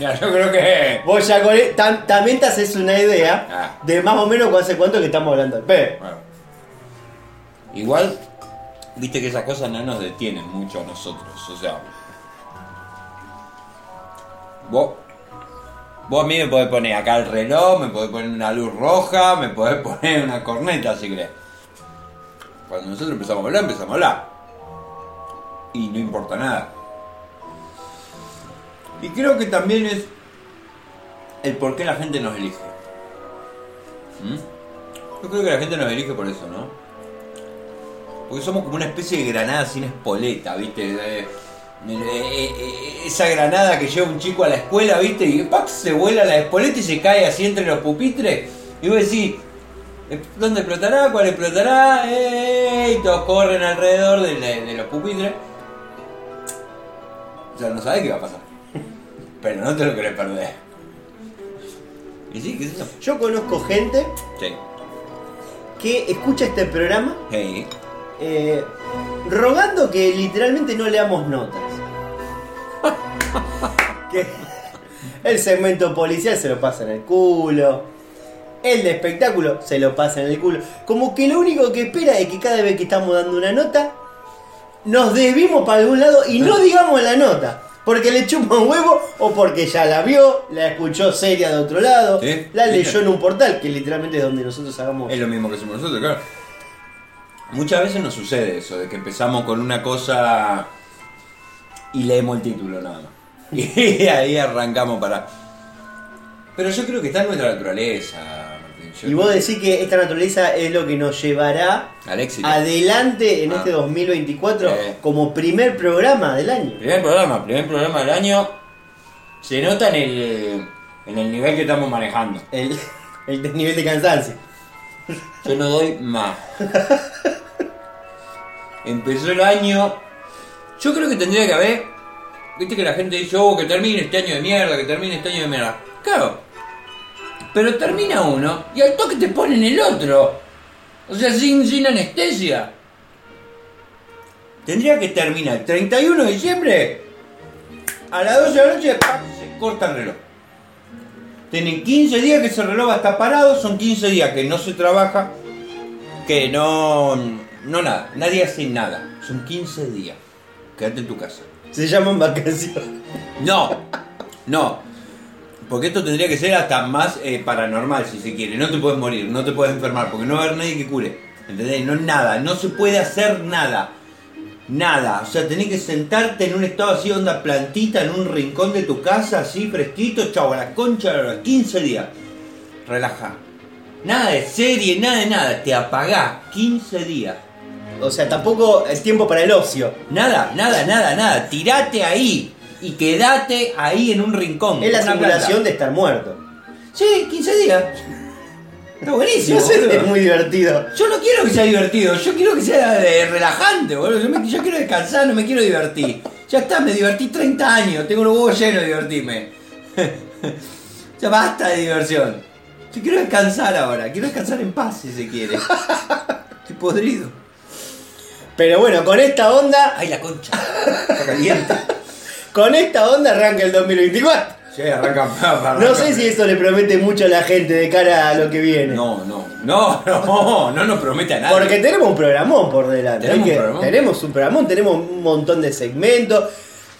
Ya, yo creo que. Vos ya con tam- también te haces una idea Ah. de más o menos hace cuánto que estamos hablando del Pepe. Bueno. Igual, viste que esas cosas no nos detienen mucho a nosotros. O sea. Vos. Vos a mí me podés poner acá el reloj, me podés poner una luz roja, me podés poner una corneta si querés. Cuando nosotros empezamos a hablar, empezamos a hablar. Y no importa nada. Y creo que también es el por qué la gente nos elige. ¿Mm? Yo creo que la gente nos elige por eso, ¿no? Porque somos como una especie de granada sin espoleta, ¿viste? Eh, eh, eh, esa granada que lleva un chico a la escuela, ¿viste? Y ¡pac! se vuela la espoleta y se cae así entre los pupitres. Y vos decís, "Eh, ¿dónde explotará? ¿Cuál explotará? ¡Eh! Y todos corren alrededor de los pupitres. O sea, no sabés qué va a pasar. Pero no te lo querés perder. Y sí, ¿qué es eso? Yo conozco gente Sí. que escucha este programa Hey. eh, rogando que literalmente no leamos notas. que el segmento policial se lo pasa en el culo. El de espectáculo se lo pasa en el culo. Como que lo único que espera es que cada vez que estamos dando una nota, nos desvimos para algún lado y no digamos la nota. Porque le chupa un huevo o porque ya la vio, la escuchó seria de otro lado, Sí, la sí. leyó en un portal, que literalmente es donde nosotros hagamos. Es lo mismo que hacemos nosotros, claro. Muchas veces nos sucede eso, de que empezamos con una cosa y leemos el título nada más. Y ahí arrancamos para... Pero yo creo que está en nuestra naturaleza. Yo Y vos decís que esta naturaleza es lo que nos llevará Al éxito. adelante en Ah. este 2024 Eh. como primer programa del año. Primer programa, primer programa del año. Se nota en el, en el nivel que estamos manejando. El, el nivel de cansancio. Yo no doy más. Empezó el año. Yo creo que tendría que haber. Viste que la gente dice, oh, que termine este año de mierda, que termine este año de mierda. Claro. Pero termina uno y al toque te ponen el otro. O sea, sin, sin anestesia. Tendría que terminar el 31 de diciembre. A las 12 de la noche, se corta el reloj. Tienen 15 días que ese reloj va a estar parado, son 15 días que no se trabaja, que no. No nada, nadie hace nada. Son 15 días. Quédate en tu casa. Se llaman vacaciones. No, no. Porque esto tendría que ser hasta más eh, paranormal, si se quiere. No te puedes morir, no te puedes enfermar, porque no va a haber nadie que cure. ¿Entendés? No nada, no se puede hacer nada. Nada. O sea, tenés que sentarte en un estado así, onda plantita, en un rincón de tu casa, así fresquito, chau, a la concha de los 15 días. Relaja. Nada de serie, nada de nada. Te apagás 15 días. O sea, tampoco es tiempo para el ocio. Nada, nada, nada, nada. Tirate ahí. Y quedate ahí en un rincón. Es la simulación de estar muerto. Sí, 15 días. Está buenísimo. No sé es muy divertido. Yo no quiero que sea divertido, yo quiero que sea eh, relajante, boludo. Yo, me- yo quiero descansar, no me quiero divertir. Ya está, me divertí 30 años, tengo los huevos llenos de divertirme. ya basta de diversión. Yo quiero descansar ahora, quiero descansar en paz si se quiere. Estoy podrido. Pero bueno, con esta onda, Ay, la concha. Está caliente. Con esta onda arranca el 2024. Sí, arranca, arranca. No sé si eso le promete mucho a la gente de cara a lo que viene. No, no, no, no, no nos promete a nadie. Porque tenemos un programón por delante. Tenemos un programón. tenemos un programón, tenemos un montón de segmentos.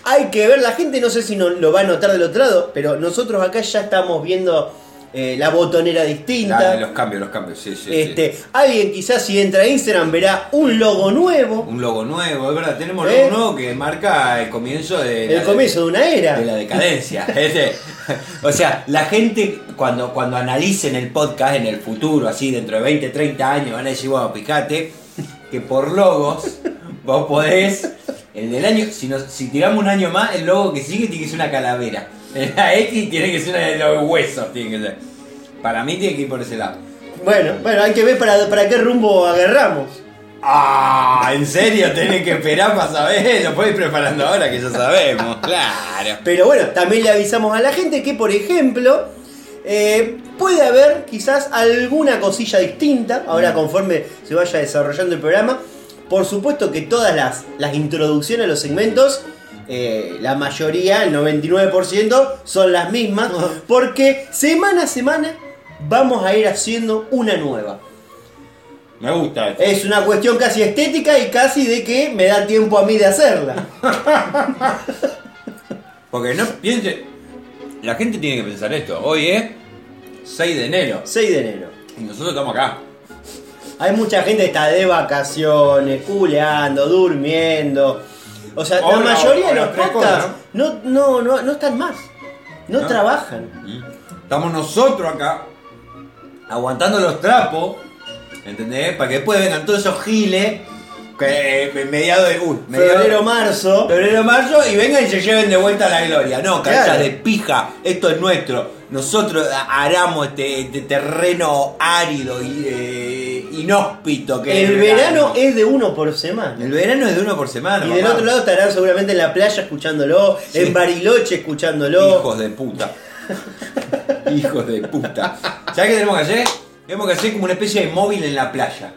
Hay que ver, la gente no sé si no, lo va a notar del otro lado, pero nosotros acá ya estamos viendo eh, la botonera distinta. Los cambios, los cambios, sí, sí, este, sí. Alguien quizás si entra a Instagram verá un logo nuevo, Un logo nuevo, es verdad, tenemos ¿Eh? logo nuevo que marca el comienzo de el comienzo de una era. de la decadencia. Este, o sea, la gente cuando, cuando analicen el podcast en el futuro, así dentro de 20, 30 años, van a decir, bueno, fíjate que por logos vos podés, el del año, si, nos, si tiramos un año más, el logo que sigue tiene que ser una calavera. La X tiene que ser una de los huesos, tiene que ser. Para mí tiene que ir por ese lado. Bueno, bueno, hay que ver para, para qué rumbo agarramos. Ah, ¿en serio? Tenés que esperar para saber, lo podés ir preparando ahora que ya sabemos, claro. Pero bueno, también le avisamos a la gente que, por ejemplo, eh, puede haber quizás alguna cosilla distinta, ahora conforme se vaya desarrollando el programa. Por supuesto que todas las, las introducciones a los segmentos eh, la mayoría, el 99%, son las mismas, porque semana a semana vamos a ir haciendo una nueva. Me gusta esto. Es una cuestión casi estética y casi de que me da tiempo a mí de hacerla. Porque no piense. La gente tiene que pensar esto. Hoy es 6 de enero. 6 de enero. Y nosotros estamos acá. Hay mucha gente que está de vacaciones, culeando, durmiendo. O sea, O la mayoría de los podcasts no, no, no, no están más. No trabajan. Estamos nosotros acá. Aguantando los trapos. ¿Entendés? Para que después vengan todos esos giles. Que eh, mediado de. Uy, mediado- Febrero, marzo. Febrero, marzo y vengan y se lleven de vuelta la gloria. No, cabeza Claro. de pija, esto es nuestro. Nosotros aramos este, este terreno árido y eh, inhóspito que El es verano es de uno por semana. El verano es de uno por semana. Y del otro lado estarán seguramente en la playa escuchándolo, Sí. en Bariloche escuchándolo. Hijos de puta. Hijos de puta. ¿Sabes qué tenemos que hacer? Tenemos que hacer como una especie de móvil en la playa.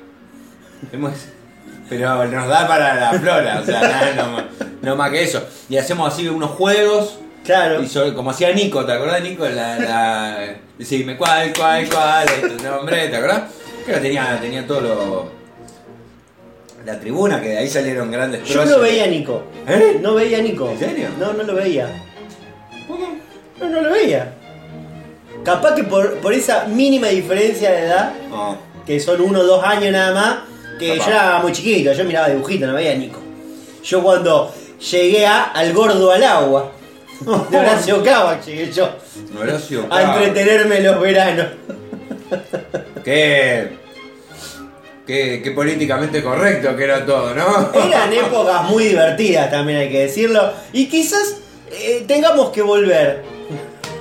Pero nos da para la flora, o sea, nada, no, más- no más que eso. Y hacemos así unos juegos. Claro. Y sobre- como hacía Nico, ¿te acordás Nico? La, la, decime cuál, cuál, cuál es tu nombre, ¿te acordás? Pero tenía, tenía todo lo. La tribuna, que de ahí salieron grandes Yo no veía a Nico. ¿Eh? No veía a Nico. ¿En serio? No, no lo veía. ¿Por qué? No, no lo veía. Capaz que por, por esa mínima diferencia de edad, No. que son uno o dos años nada más, que Capaz. yo era muy chiquito, yo miraba dibujito, no veía a Nico. Yo cuando llegué a Al Gordo al Agua, de Horacio Cava llegué yo, Horacio a Cava. entretenerme en los veranos. Qué, qué, qué políticamente correcto que era todo, ¿no? Eran épocas muy divertidas también hay que decirlo, y quizás eh, tengamos que volver.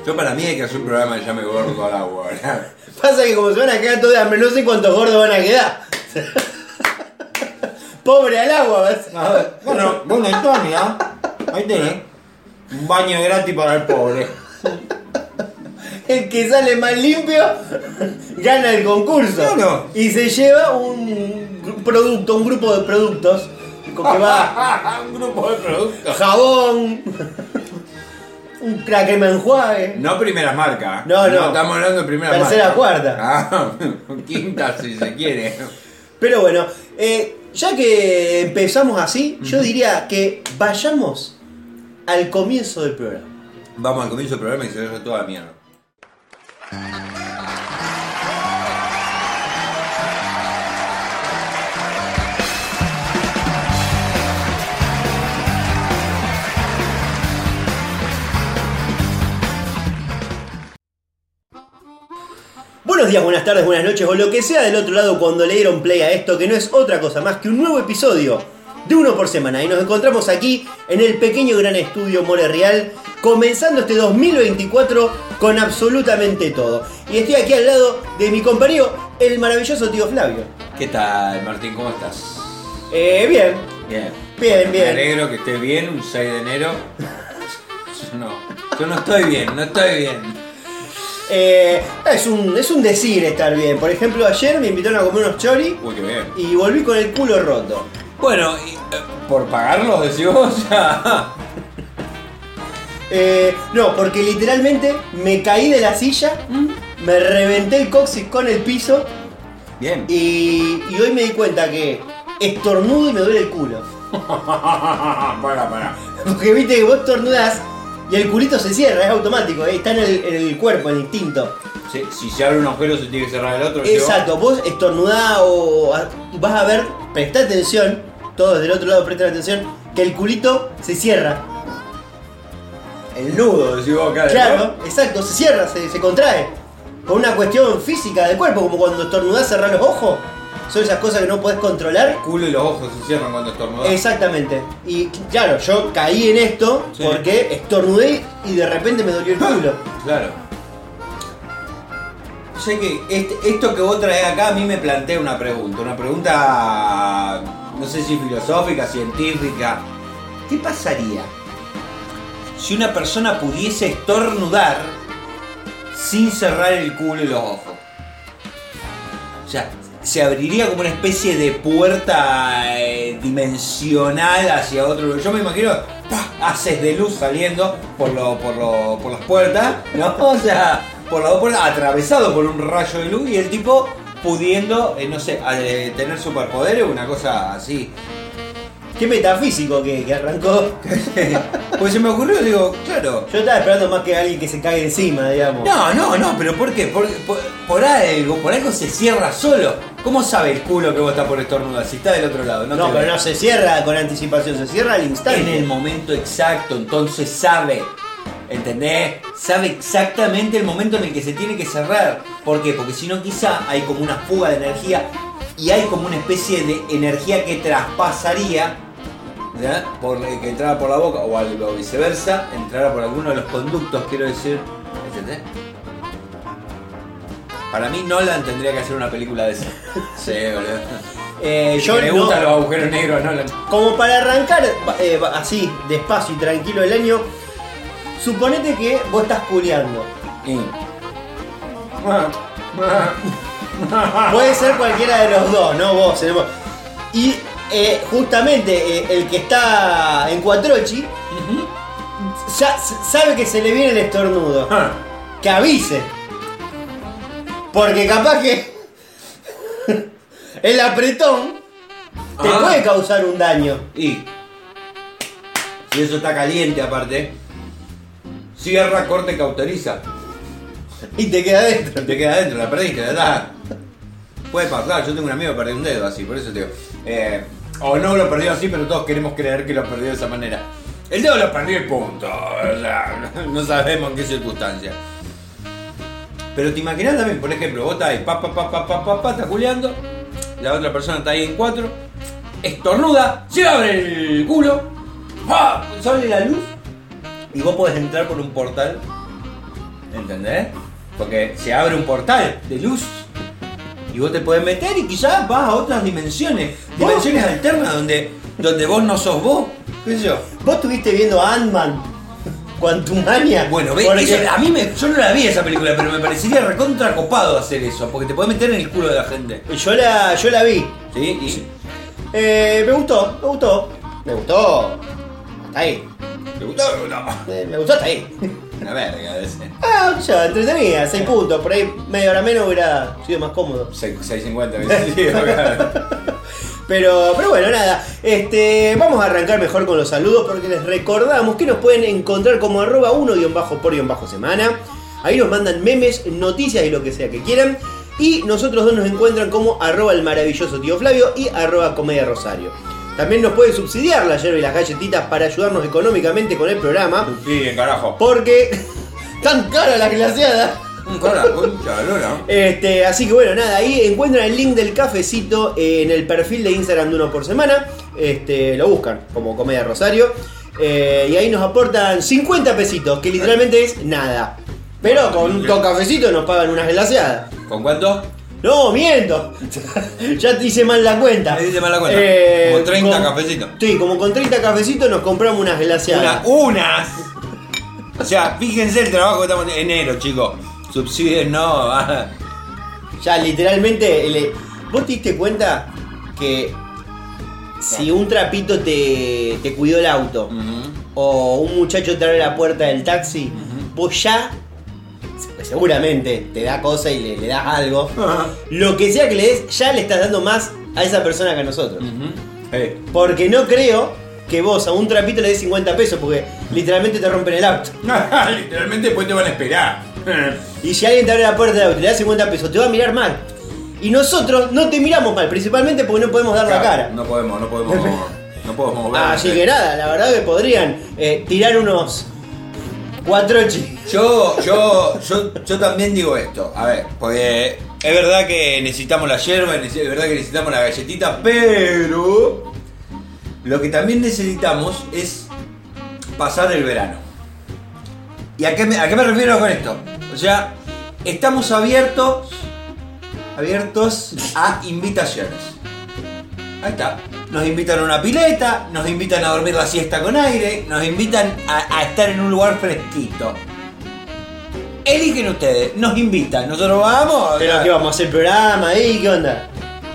Yo para mí hay que hacer un programa que llame Gordo al agua, ¿verdad? Pasa que como se van a quedar todos de hambre, no sé cuántos gordos van a quedar. Pobre al agua, ¿ves? Bueno, buena historia. Ahí tenés. Un baño gratis para el pobre. El que sale más limpio gana el concurso. Y se lleva un producto, un grupo de productos. con Que va un grupo de productos. jabón, un crema enjuague. No primeras marcas. No, no. estamos hablando de primeras Tercera, marcas. cuarta. Ah, quinta si se quiere. Pero bueno, eh, ya que empezamos así, yo diría que vayamos al comienzo del programa. Vamos al comienzo del programa y se deja toda la mierda. Buenos días, buenas tardes, buenas noches o lo que sea del otro lado cuando le dieron play a esto que no es otra cosa más que un nuevo episodio de uno por semana y nos encontramos aquí en el pequeño gran estudio More Real comenzando este 2024 con absolutamente todo y estoy aquí al lado de mi compañero el maravilloso tío Flavio ¿Qué tal, Martín? ¿Cómo estás? eh, bien Bien. Bien, Me bien. alegro que estés bien, un 6 de enero. Yo no, yo no estoy bien, no estoy bien. Eh, es, un, es un decir estar bien por ejemplo ayer me invitaron a comer unos chori Uy, qué bien. y volví con el culo roto Bueno, y, eh, por pagarlos, decís vos. Eh, no, porque literalmente me caí de la silla, me reventé el coxis con el piso bien. y, y hoy me di cuenta que estornudo y me duele el culo. para, para. Porque viste que vos estornudás y el culito se cierra, es automático, eh, está en el, en el cuerpo, el instinto. Si, si se abre un agujero, se tiene que cerrar el otro. ¿sí vos? Exacto, vos estornudás o a- vas a ver, presta atención, todos del otro lado presten atención, que el culito se cierra. El nudo, decís vos acá. Claro, exacto, se cierra, se, se contrae. Por una cuestión física del cuerpo, como cuando estornudás cerrar los ojos. Son esas cosas que no podés controlar. El culo y los ojos se cierran cuando estornudás. Exactamente. Y claro, yo caí en esto Sí. porque estornudé y de repente me dolió el culo. Claro. Sé que este- esto que vos traes acá a mí me plantea una pregunta. Una pregunta, no sé si filosófica, científica. ¿Qué pasaría si una persona pudiese estornudar sin cerrar el culo y los ojos? O sea, se abriría como una especie de puerta eh, dimensional hacia otro. Yo me imagino haces de luz saliendo por, lo, por, por las puertas, ¿no? O sea, por las dos puertas, atravesado por un rayo de luz y el tipo pudiendo, eh, no sé, eh, tener superpoderes o una cosa así. Qué metafísico que, que arrancó. Pues se me ocurrió, digo, claro. Yo estaba esperando más que alguien que se caiga encima, digamos. No, no, no, pero ¿por qué? Por, por, por algo, por algo se cierra solo. ¿Cómo sabe el culo que vos estás por estornudar si está del otro lado? No, te pero no se cierra con anticipación, se cierra al instante. En el momento exacto, entonces sabe. ¿Entendés? Sabe exactamente el momento en el que se tiene que cerrar. ¿Por qué? Porque si no quizá hay como una fuga de energía y hay como una especie de energía que traspasaría, ¿ya? Por, eh, que entrara por la boca o algo viceversa, entrara por alguno de los conductos, quiero decir. ¿Entendés? Para mí Nolan tendría que hacer una película de esa. Sí, boludo. Eh, Yo yo me no- gustan los agujeros negros Nolan. Como para arrancar eh, así, despacio y tranquilo el año, suponete que vos estás culeando. Y- Puede ser cualquiera de los dos, ¿no? Vos, tenemos. Y eh, justamente eh, el que está en Cuatrochi ya sabe que se le viene el estornudo. Ah. Que avise. Porque capaz que el apretón te Ah. puede causar un daño. Y si eso está caliente aparte, cierra, corte, cauteriza. Y te queda dentro. Te queda adentro, la perdiste, está. Puede pasar, yo tengo un amigo que perdió un dedo así, por eso te digo. eh, o no lo perdió así, pero todos queremos creer que lo perdió de esa manera. El dedo lo perdió y punto. O sea, no sabemos en qué circunstancia. Pero te imaginas también, por ejemplo, vos estás ahí, pa, pa, pa, pa, pa, pa, pa, estás culeando, la otra persona está ahí en cuatro, estornuda, se abre el culo, pa, sale la luz y vos podés entrar por un portal, ¿entendés? Porque se abre un portal de luz y vos te podés meter y quizás vas a otras dimensiones, dimensiones alternas donde, donde vos no sos vos, qué sé yo. Vos estuviste viendo Ant-Man, Quantumania. Bueno, ve, Porque- eso- a mí me, yo no la vi esa película, pero me parecería recontra copado hacer eso, porque te podés meter en el culo de la gente. Yo la, yo la vi. ¿Sí? Y, Eh, me gustó, me gustó. Me gustó. Hasta ahí. ¿Te gustó o no? Eh, me gustó hasta ahí. Una verga ese. Ah, ya, entretenida, 6 puntos. Por ahí media hora menos hubiera sido más cómodo. 650 veces. Sí, acá. Pero, pero bueno, nada. Este, vamos a arrancar mejor con los saludos porque les recordamos que nos pueden encontrar como arroba 1 bajo por guion bajo semana. Ahí nos mandan memes, noticias y lo que sea que quieran. Y nosotros dos nos encuentran como arroba el maravilloso tío Flavio y arroba comedia rosario. También nos pueden subsidiar la yerba y las galletitas para ayudarnos económicamente con el programa. Sí, carajo. Porque tan cara la glaseada. Un cara, concha, lora. Este, así que bueno, nada, ahí encuentran el link del cafecito en el perfil de Instagram de uno por semana. Este, lo buscan como Comedia Rosario. Eh, y ahí nos aportan 50 pesitos, que literalmente es nada. Pero con, con cafecito nos pagan unas glaseadas. ¿Con cuánto? No, miento. ya te hice mal la cuenta. Me hice mal la cuenta. Eh, Como 30 con- cafecitos. Sí, como con 30 cafecitos nos compramos unas glaseadas. Una, unas. O sea, fíjense el trabajo que estamos en enero, chicos. Subsiden, no. Ya, literalmente, el- ¿vos te diste cuenta que si un trapito te, te cuidó el auto o un muchacho te abre la puerta del taxi, Ujú. vos ya, seguramente, te da cosa y le, le das algo. Ajá. Lo que sea que le des, ya le estás dando más a esa persona que a nosotros. Porque no creo que vos a un trapito le des 50 pesos, porque literalmente te rompen el auto. Literalmente después te van a esperar. Y si alguien te abre la puerta del auto y le da 50 pesos, te va a mirar mal. Y nosotros no te miramos mal, principalmente porque no podemos dar la cara. No podemos, no podemos. No podemos mover. Así que nada, la verdad que podrían eh, tirar unos cuatro chi. Yo, yo, yo, yo también digo esto. A ver, porque es verdad que necesitamos la yerba, es verdad que necesitamos la galletita, pero lo que también necesitamos es pasar el verano. ¿Y a qué me, a qué me refiero con esto? O sea, estamos abiertos, abiertos a invitaciones. Ahí está. Nos invitan a una pileta, nos invitan a dormir la siesta con aire, nos invitan a, a estar en un lugar fresquito. Eligen ustedes, nos invitan, nosotros vamos. Pero que vamos a hacer programa ahí, ¿qué onda?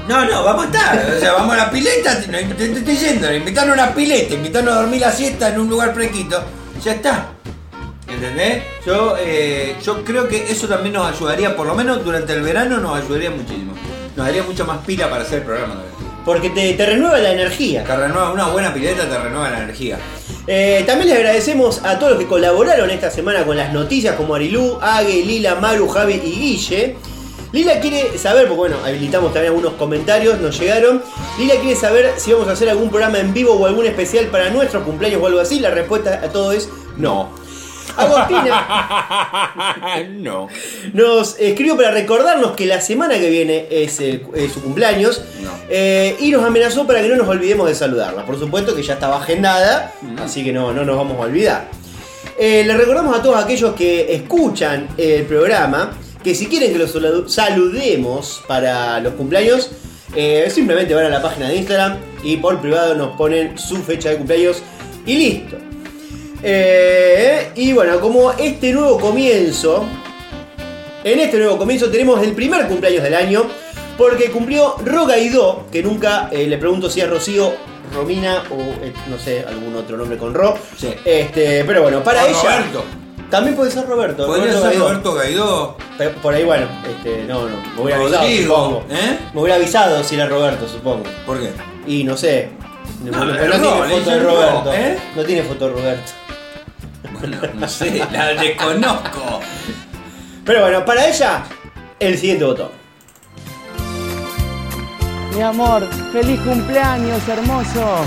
No, no, vamos a estar. O sea, vamos a la pileta, te, te- te estoy yendo, invitarnos a una pileta, invitarnos a dormir la siesta en un lugar fresquito. Ya está. ¿Entendés? Yo, eh, yo creo que eso también nos ayudaría, por lo menos durante el verano nos ayudaría muchísimo. Nos daría mucha más pila para hacer el programa también. Porque te, te renueva la energía. Te renueva, una buena pileta te renueva la energía. Eh, también les agradecemos a todos los que colaboraron esta semana con las noticias como Arilú, Ague, Lila, Maru, Javi y Guille. Lila quiere saber, porque bueno, habilitamos también algunos comentarios, nos llegaron. Lila quiere saber si vamos a hacer algún programa en vivo o algún especial para nuestros cumpleaños o algo así. La respuesta a todo es no. Agostina no. nos escribió para recordarnos que la semana que viene es, el- es su cumpleaños No. eh, y nos amenazó para que no nos olvidemos de saludarla. Por supuesto que ya estaba agendada, así que no, no nos vamos a olvidar. Eh, le recordamos a todos aquellos que escuchan el programa que si quieren que los salu- saludemos para los cumpleaños, eh, simplemente van a la página de Instagram y por privado nos ponen su fecha de cumpleaños y listo. Eh, y bueno, como este nuevo comienzo, en este nuevo comienzo tenemos el primer cumpleaños del año, porque cumplió Rogaidó, que nunca eh, le pregunto si es Rocío, Romina o eh, no sé, algún otro nombre con Ro. Sí. Este, pero bueno, para O ella. Roberto. También puede ser Roberto. Podría Roberto ser Gaidó. Roberto Gaidó. Pero por ahí, bueno, este, no, no, me hubiera avisado, supongo. ¿eh? Me hubiera avisado si era Roberto, supongo. ¿Por qué? Y no sé. No, No, tiene foto de Roberto. no, ¿eh? No tiene foto de Roberto. Bueno, no sé, la desconozco. Pero bueno, para ella, el siguiente botón. Mi amor, feliz cumpleaños, hermoso.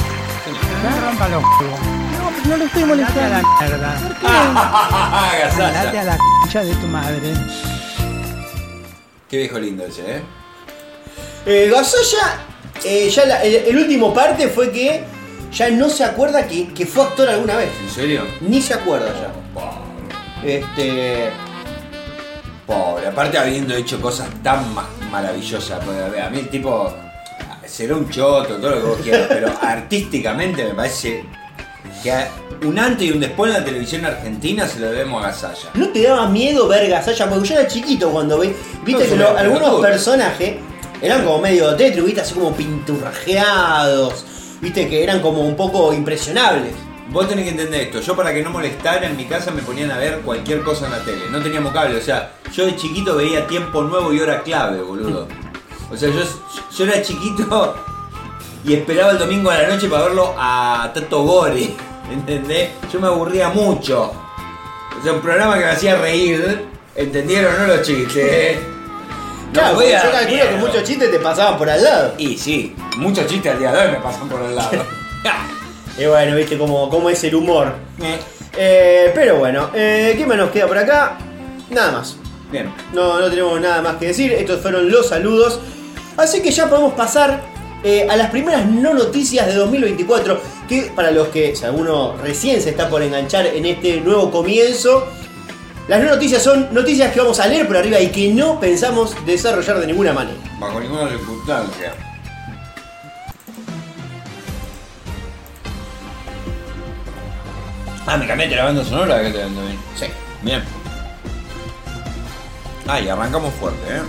No rompa los huevos. No, no lo estoy Andate a la molestando. mierda. Andate a la concha de tu madre. Qué viejo lindo ese, ¿eh? Eh, Gasalla, eh, ya la- el, el último parte fue que ya no se acuerda que, que fue actor alguna vez. ¿En serio? Ni se acuerda ya. Este. Pobre, aparte habiendo hecho cosas tan ma- maravillosas. porque, a mí el tipo será un choto, todo lo que vos quieras, pero artísticamente me parece que un antes y un después en la televisión argentina se lo debemos a Gasalla. ¿No te daba miedo ver Gasalla? Porque yo era chiquito cuando vi. Viste No, que lo- algunos personajes eran como medio tétricos, viste, así como pinturrajeados. Viste que eran como un poco impresionables. Vos tenés que entender esto, yo para que no molestara en mi casa me ponían a ver cualquier cosa en la tele, no teníamos cable, o sea, yo de chiquito veía tiempo nuevo y hora clave, boludo. O sea, yo, yo era chiquito y esperaba el domingo a la noche para verlo a Tato Gori, ¿entendés? Yo me aburría mucho. O sea, un programa que me hacía reír, ¿entendieron no los chistes? Claro, voy porque a yo calculo que muchos chistes te pasaban por al lado. Y sí, muchos chistes al día de hoy me pasan por el lado. Y bueno, viste cómo, cómo es el humor. Eh, Eh, pero bueno, eh, ¿qué más nos queda por acá? Nada más. Bien. No, no tenemos nada más que decir. Estos fueron los saludos. Así que ya podemos pasar eh, a las primeras no noticias de 2024. Que para los que, si alguno recién se está por enganchar en este nuevo comienzo, las no noticias son noticias que vamos a leer por arriba y que no pensamos desarrollar de ninguna manera. Bajo ninguna circunstancia. Ah, me cambiaste la banda sonora que te ando bien. Sí. Bien. Ah, y arrancamos fuerte, ¿eh?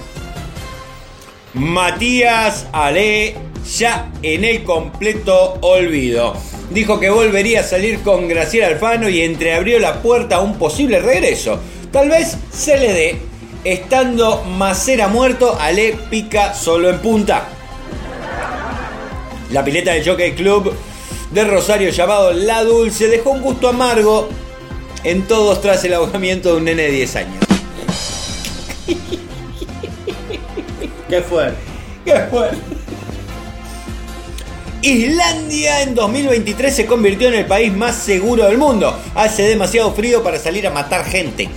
Matías Ale ya en el completo olvido. Dijo que volvería a salir con Graciela Alfano y entreabrió la puerta a un posible regreso. Tal vez se le dé. Estando Macera muerto, Ale pica solo en punta. La pileta del Jockey Club de Rosario llamado La Dulce dejó un gusto amargo en todos tras el ahogamiento de un nene de 10 años. ¿Qué fue? ¿Qué fue? Islandia en 2023 se convirtió en el país más seguro del mundo. Hace demasiado frío para salir a matar gente.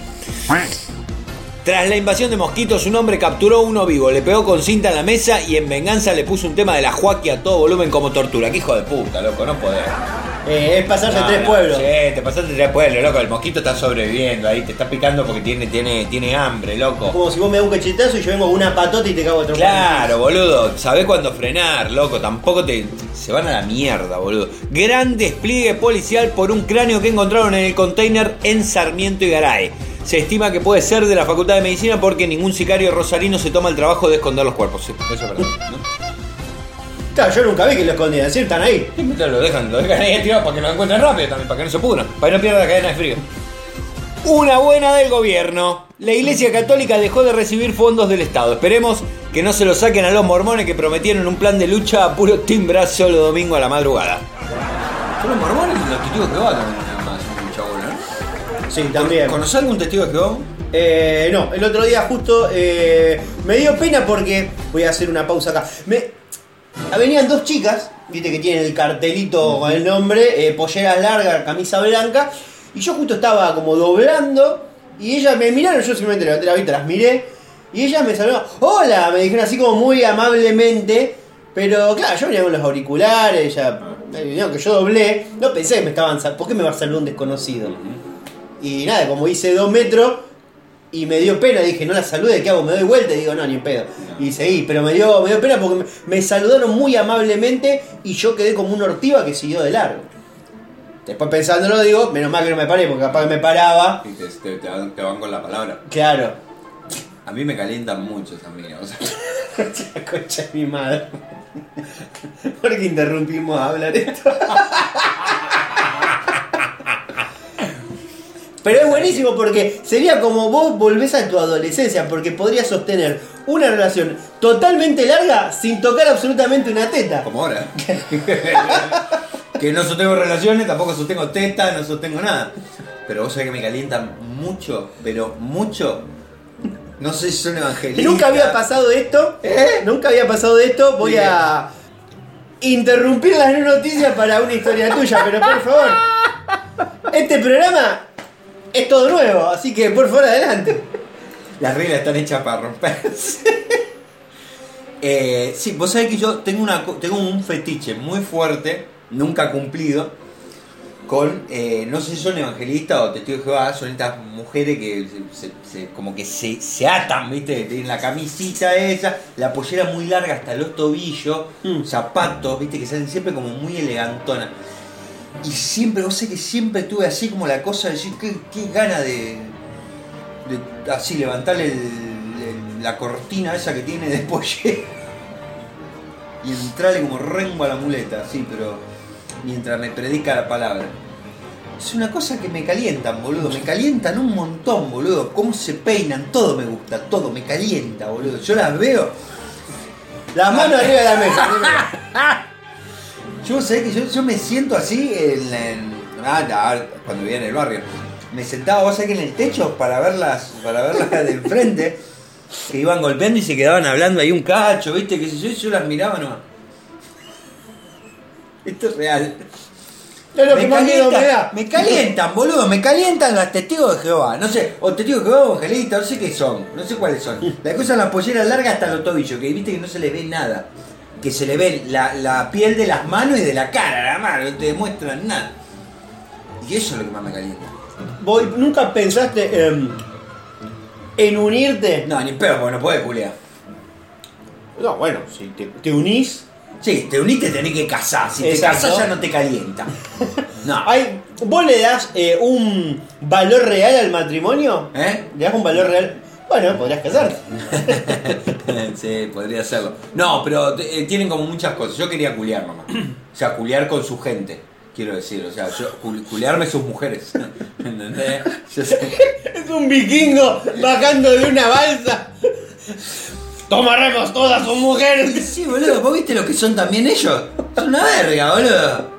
Tras la invasión de mosquitos, un hombre capturó uno vivo, le pegó con cinta en la mesa y en venganza le puso un tema de la Joaquí a todo volumen como tortura. ¡Qué hijo de puta, loco! No podés. Eh, es pasarse No, tres no, pueblos. Sí, te pasaste tres pueblos, loco. El mosquito está sobreviviendo ahí, te está picando porque tiene, tiene, tiene hambre, loco. Como si vos me das un cachetazo y yo vengo con una patota y te cago otro Claro, boludo. Sabés cuándo frenar, loco. Tampoco te. Se van a la mierda, boludo. Gran despliegue policial por un cráneo que encontraron en el container en Sarmiento y Garay. Se estima que puede ser de la Facultad de Medicina porque ningún sicario rosarino se toma el trabajo de esconder los cuerpos. Sí, Eso es verdad. ¿no? Claro, yo nunca vi que lo escondían, ¿sí? Están ahí. Lo dejan, lo dejan ahí tirado para que lo encuentren rápido también, para que no se pudran, para que no pierda la cadena de frío. Una buena del gobierno. La Iglesia Católica dejó de recibir fondos del Estado. Esperemos que no se lo saquen a los mormones que prometieron un plan de lucha a puro timbrazo solo domingo a la madrugada. Son los mormones y los testigos de Sí, también. ¿Conoces algún testigo de Jehová? Eh, no, el otro día justo eh, me dio pena porque. Voy a hacer una pausa acá. Me, venían dos chicas, viste que tienen el cartelito con el nombre, eh, polleras largas, camisa blanca, y yo justo estaba como doblando, y ellas me miraron, yo simplemente levanté la vista, las miré, y ellas me saludaron, hola, me dijeron así como muy amablemente, pero claro, yo venía con los auriculares, ya, vieron que yo doblé, no pensé que me estaban, ¿por qué me va a saludar un desconocido? Y nada, como hice dos metros y me dio pena, dije, no la salude, ¿qué hago? Me doy vuelta y digo, no, ni en pedo. Y seguí, pero me dio, me dio pena porque me, me saludaron muy amablemente y yo quedé como una ortiva que siguió de largo. Después pensándolo digo, menos mal que no me paré, porque capaz que me paraba. Y te, te- te van, te van con la palabra. Claro. A mí me calientan mucho esas minas. O sea, La concha de mi madre. ¿Por qué interrumpimos a hablar esto? Pero es buenísimo porque sería como vos volvés a tu adolescencia, porque podrías sostener una relación totalmente larga sin tocar absolutamente una teta. como ahora. que no sostengo relaciones, tampoco sostengo teta, no sostengo nada. Pero vos sabés que me calientan mucho, pero mucho. No sé si son evangelistas. Nunca había pasado esto. ¿Eh? Nunca había pasado esto. Voy Bien. a interrumpir las noticias para una historia tuya, pero por favor. Este programa es todo nuevo, así que por favor adelante. Las reglas están hechas para romperse. Eh, sí, vos sabés que yo tengo, una, tengo un fetiche muy fuerte, nunca cumplido, con, eh, no sé si son evangelistas o testigos de Jehová, son estas mujeres que se, se- como que se, se atan, ¿viste? Tienen la camisita esa, la pollera muy larga hasta los tobillos, Mm. zapatos, ¿viste? Que salen siempre como muy elegantonas. Y siempre, vos sé que siempre tuve así como la cosa de decir, qué, qué gana de, de así levantarle la cortina esa que tiene de y entrarle como rengo a la muleta, así, pero mientras me predica la palabra. Es una cosa que me calientan, boludo, me calientan un montón, boludo. Cómo se peinan, todo me gusta, todo me calienta, boludo. Yo las veo. Las manos arriba de la mesa. Yo sé que yo, yo me siento así en, en- ah, cuando vivía en el barrio. Me sentaba, vos sabés que en el techo para verlas, para verlas de enfrente, que iban golpeando y se quedaban hablando ahí un cacho, viste, que yo, yo las miraba nomás. Esto es real. Me calientan, me calientan, boludo, me calientan las testigos de Jehová. No sé, o testigos de Jehová o evangelistas, no sé qué son, no sé cuáles son. La cosa es las polleras largas hasta los tobillos, que viste que no se les ve nada. Que se le ve la, la piel de las manos y de la cara, nada más, no te demuestran nada. Y eso es lo que más me calienta. Voy, ¿Nunca pensaste em, en unirte? No, ni peor, porque no puede culiar. No, bueno, si te, te unís. Sí, te unís te tenés que casar. Si Exacto. te casas ya no te calienta. No. Hay, ¿Vos le das eh, un valor real al matrimonio? ¿Eh? ¿Le das un valor real? Bueno, podrías casarte. sí, podría hacerlo. No, pero eh, tienen como muchas cosas. Yo quería culiar nomás. O sea, culiar con su gente, quiero decir. O sea, yo, cul- culiarme sus mujeres. ¿Entendés? Yo sé. Es un vikingo bajando de una balsa. Tomaremos todas sus mujeres. Sí, boludo, ¿vos viste lo que son también ellos? Son una verga, boludo.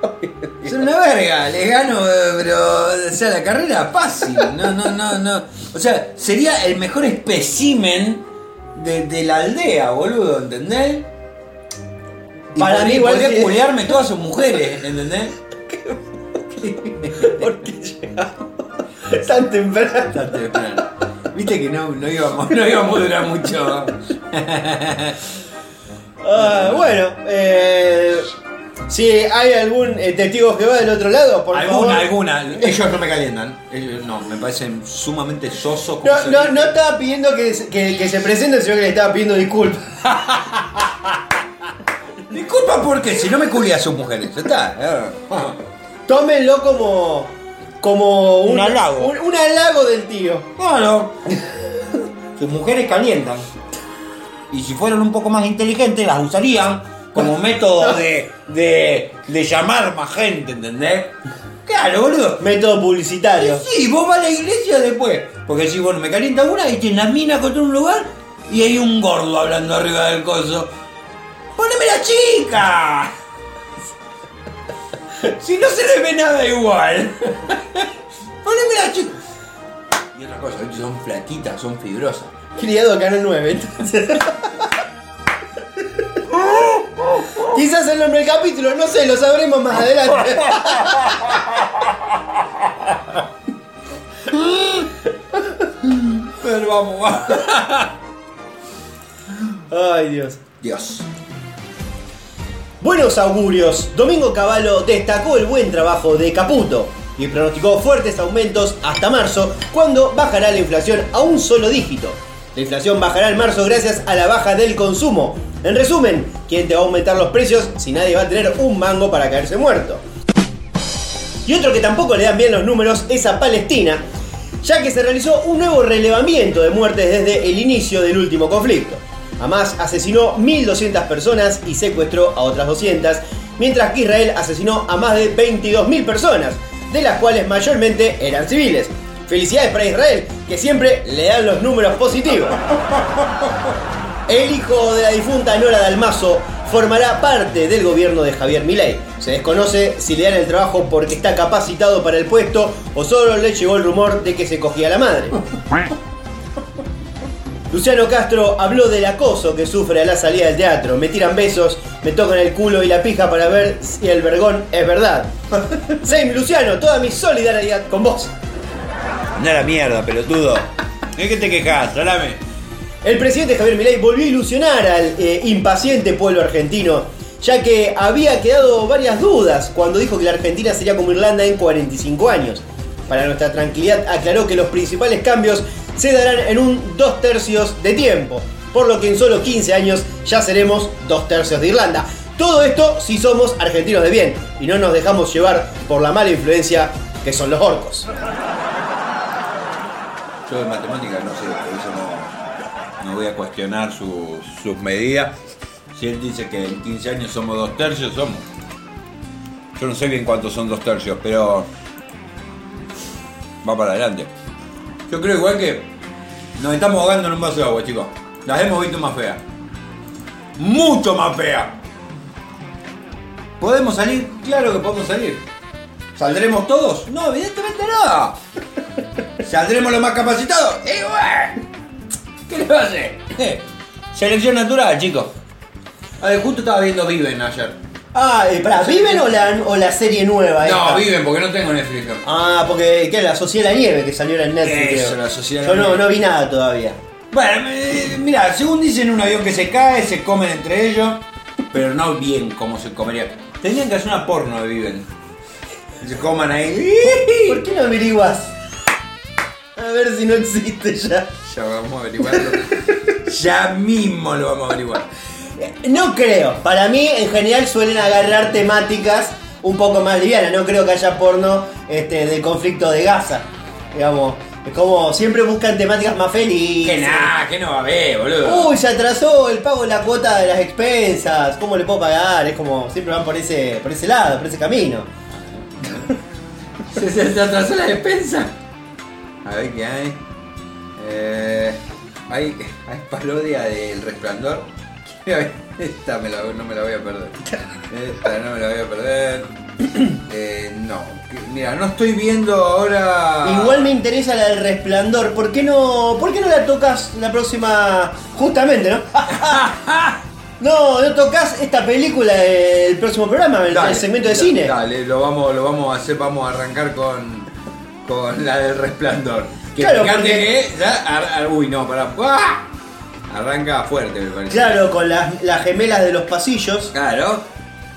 Son una verga, les gano, eh, pero, o sea, la carrera fácil. No, no, no, no. O sea, sería el mejor espécimen de, de la aldea, boludo, ¿entendés? Para mí igual sí. culiarme todas sus mujeres, ¿entendés? ¿Por qué llegamos tan temprano? Tan temprano. Viste que no, no, íbamos, no íbamos a durar mucho. Ah, bueno, eh, si hay algún eh, testigo que va del otro lado, por alguna, favor. alguna. Ellos no me calientan. Ellos no, me parecen sumamente sosos. No, no, dice. no estaba pidiendo que, se- que, que se presente, sino que le estaba pidiendo disculpas. Disculpa porque si no me culia a sus mujeres. Está. Tómenlo como. Como Un halago. Un, un halago del tío. Bueno. Sus mujeres calientan. Y si fueran un poco más inteligentes, las usarían como método de, de, de llamar más gente, ¿entendés? Claro, boludo. Método publicitario. Sí, vos vas a la iglesia después. Porque decís, bueno, me calienta una y tienes la mina contra un lugar y hay un gordo hablando arriba del coso. ¡Poneme la chica! Si no se le ve nada igual. ¡Poneme la chica! Y otra cosa, son flaquitas, son fibrosas. Criado a Canal 9, entonces. Quizás el nombre del capítulo, no sé, lo sabremos más adelante. Pero vamos. Ay, Dios. Dios. Buenos augurios. Domingo Cavallo destacó el buen trabajo de Caputo y pronosticó fuertes aumentos hasta marzo, cuando bajará la inflación a un solo dígito. La inflación bajará en marzo gracias a la baja del consumo. En resumen, ¿quién te va a aumentar los precios si nadie va a tener un mango para caerse muerto? Y otro que tampoco le dan bien los números es a Palestina, ya que se realizó un nuevo relevamiento de muertes desde el inicio del último conflicto. Hamas asesinó 1.200 personas y secuestró a otras 200, mientras que Israel asesinó a más de 22.000 personas, de las cuales mayormente eran civiles. Felicidades para Israel, que siempre le dan los números positivos. El hijo de la difunta Nora Dalmazo formará parte del gobierno de Javier Milei. Se desconoce si le dan el trabajo porque está capacitado para el puesto o solo le llegó el rumor de que se cogía la madre. Luciano Castro habló del acoso que sufre a la salida del teatro. Me tiran besos, me tocan el culo y la pija para ver si el vergón es verdad. Same Luciano, toda mi solidaridad con vos. A la mierda, pelotudo. ¿De qué te quejas? Salame. El presidente Javier Milei volvió a ilusionar al eh, impaciente pueblo argentino, ya que había quedado varias dudas cuando dijo que la Argentina sería como Irlanda en 45 años. Para nuestra tranquilidad aclaró que los principales cambios se darán en un dos tercios de tiempo, por lo que en solo 15 años ya seremos dos tercios de Irlanda. Todo esto si somos argentinos de bien y no nos dejamos llevar por la mala influencia que son los orcos. Yo de matemáticas no sé, por eso no, voy a cuestionar su- sus medidas. Si él dice que en 15 años somos dos tercios, somos. Yo no sé bien cuántos son dos tercios, pero va para adelante. Yo creo igual que nos estamos ahogando en un vaso de agua, chicos. Las hemos visto más feas. Mucho más feas. ¿Podemos salir? Claro que podemos salir. ¿Saldremos todos? No, evidentemente no. ¿Saldremos los más capacitados? ¡Y bueno! ¿Qué le va a hacer? Eh, Selección natural, chicos. A ver, justo estaba viendo Viven ayer. Ah, eh, pará, ¿viven o la, o la serie nueva? No, esta? Viven porque no tengo Netflix. Ah, porque ¿qué? La Sociedad de la Nieve que salió en Netflix. Eso, creo. la Sociedad de Yo no, Nieve. no vi nada todavía. Bueno, eh, mira, según dicen un avión que se cae, se comen entre ellos, pero no bien como se comería. Tendrían que hacer una porno de Viven. Se coman ahí. ¿Por qué no averiguas? A ver si no existe ya. Ya vamos a averiguarlo. ya mismo lo vamos a averiguar. No creo. Para mí, en general, suelen agarrar temáticas un poco más livianas. No creo que haya porno este, del conflicto de Gaza. Digamos, es como siempre buscan temáticas más felices. Que nada, que no va a haber, boludo. Uy, se atrasó el pago de la cuota de las expensas. ¿Cómo le puedo pagar? Es como siempre van por ese, por ese lado, por ese camino. ¿Se, se, se atrasó la despensa? A ver qué hay. Eh, hay, hay parodia del resplandor. Esta me la, no me la voy a perder. Esta no me la voy a perder. Eh, no, mira, no estoy viendo ahora. Igual me interesa la del resplandor. ¿Por qué no, por qué no la tocas la próxima? Justamente, ¿no? no, no tocas esta película del próximo programa, el, Dale, el segmento de cine. Dale, lo vamos, lo vamos a hacer, vamos a arrancar con, con la del resplandor. Que Claro, porque- que ya. ar- ar- uy, no, pará. ¡Ah! Arranca fuerte, me parece. Claro, con las, las gemelas de los pasillos. Claro.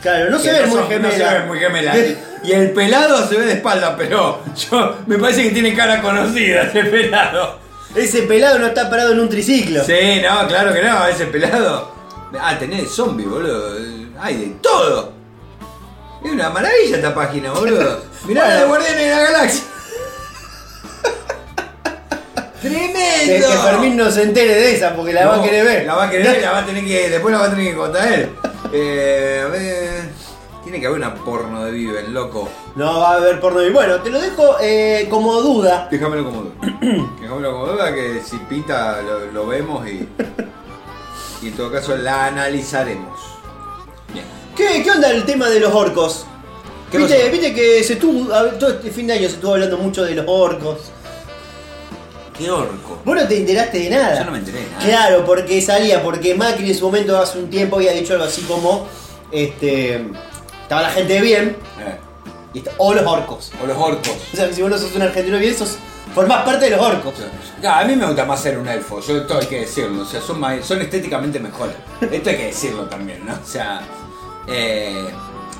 Claro, no se ven muy gemelas. No se ven muy gemelas. Y el pelado se ve de espalda, pero yo me parece que tiene cara conocida ese pelado. Ese pelado no está parado en un triciclo. Sí, no, claro que no, ese pelado. Ah, tenés zombie, boludo. Hay de todo. Es una maravilla esta página, boludo. Mirá la de Guardianes de la Galaxia. ¡Tremendo! Que, Fermín no se entere de esa porque la va a querer ver. La va a querer ver, la va a tener que. Después la va a tener que contar él. Eh, a ver. Tiene que haber una porno de Viven, loco. No va a haber porno. Y bueno, te lo dejo eh, como duda. Déjamelo como duda. Déjamelo como duda que si pinta lo, lo vemos y. Y en todo caso la analizaremos. Bien. ¿Qué, qué onda el tema de los orcos? ¿Qué ¿Viste, viste que se estuvo, todo este fin de año se estuvo hablando mucho de los orcos. Qué orco. Vos no te enteraste de nada. Yo no me enteré de nada. Claro, porque salía, porque Macri en su momento hace un tiempo había dicho algo así como, este, estaba la gente de bien, Eh, y está- o los orcos. O los orcos. O sea, si vos no sos un argentino bien, sos, formás parte de los orcos. No, a mí me gusta más ser un elfo, yo esto hay que decirlo, o sea, son, más- son estéticamente mejores. Esto hay que decirlo también, ¿no? O sea, eh,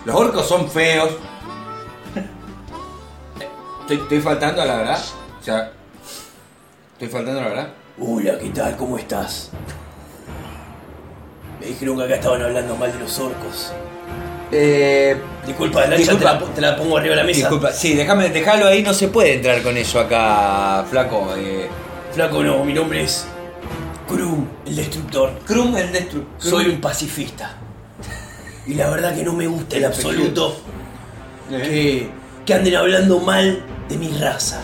los orcos son feos. Estoy, estoy faltando a la verdad. O sea, estoy faltando la verdad. Hola, ¿qué tal? ¿Cómo estás? Me dijeron que acá estaban hablando mal de los orcos. Eh, Disculpa, Lancha, Disculpa. Te, la, te la pongo arriba de la mesa. disculpa, sí, déjame, déjalo ahí, no se puede entrar con eso acá, flaco. Eh, Flaco, no, mi nombre es Krum, el destructor. Krum el destructor. Soy un pacifista. Y la verdad que no me gusta en absoluto que, que anden hablando mal de mi raza.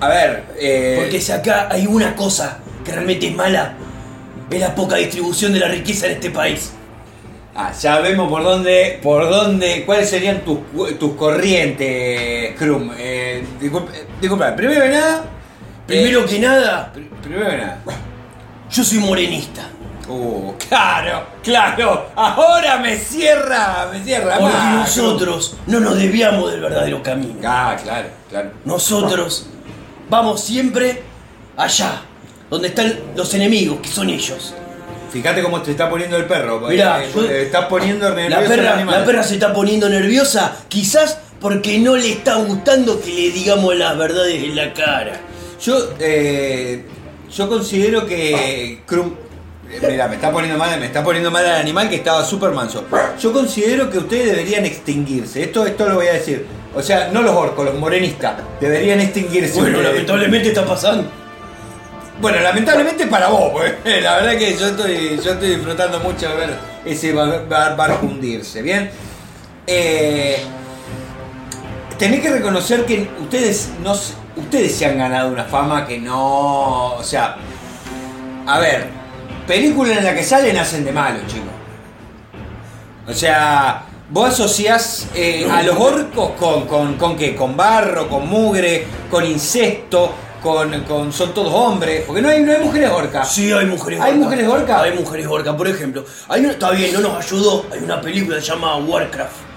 A ver, eh, Porque si acá hay una cosa que realmente es mala, es la poca distribución de la riqueza en este país. Ah, ya vemos por dónde, por dónde, cuáles serían tus, tus corrientes, Krum. Eh, disculpa, eh, disculpa, primero que nada. Primero eh, que nada, pr- primero que nada. yo soy morenista. Uh, claro, claro. Ahora me cierra, me cierra. Porque más, nosotros no nos desviamos del verdadero camino. Ah, claro, claro. Nosotros vamos siempre allá, donde están los enemigos, que son ellos. Fíjate cómo te está poniendo el perro. Mirá, eh, yo- te está poniendo nervioso La perra, la perra se está poniendo nerviosa, quizás porque no le está gustando que le digamos las verdades en la cara. Yo, eh, yo considero que Krum. eh, Mira, me está poniendo mal, me está poniendo mal al animal que estaba súper manso. Yo considero que ustedes deberían extinguirse. Esto, esto lo voy a decir. O sea, no los orcos, los morenistas. Deberían extinguirse. Bueno, ustedes. lamentablemente está pasando. Bueno, lamentablemente para vos, pues. La verdad que yo estoy, yo estoy disfrutando mucho de ver ese bar, bar- barco hundirse, ¿bien? Eh, tenés que reconocer que ustedes no se- ustedes se han ganado una fama que no. O sea. A ver, películas en las que salen hacen de malo, chicos. O sea, vos asociás eh, a los orcos con, con, con qué? Con barro, con mugre, con incesto, con, con son todos hombres. Porque no hay, no hay mujeres orcas. Sí, hay mujeres ¿Hay mujeres orca? Hay mujeres orca, por ejemplo. Hay una- está bien, no nos ayudó. Hay una película que se llama Warcraft.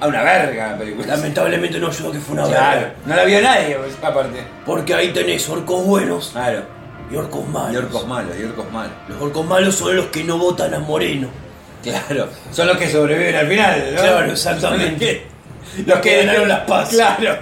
A una verga la película. Lamentablemente no ayudó que fue una Claro, verga. no la vio nadie, pues, aparte. Porque ahí tenés orcos buenos Claro. y orcos malos. Y orcos malos, y orcos malos. Los orcos malos son los que no votan a Moreno. Claro, son los que sobreviven al final, ¿no? Claro, exactamente. Los que Ganaron las paz. Claro.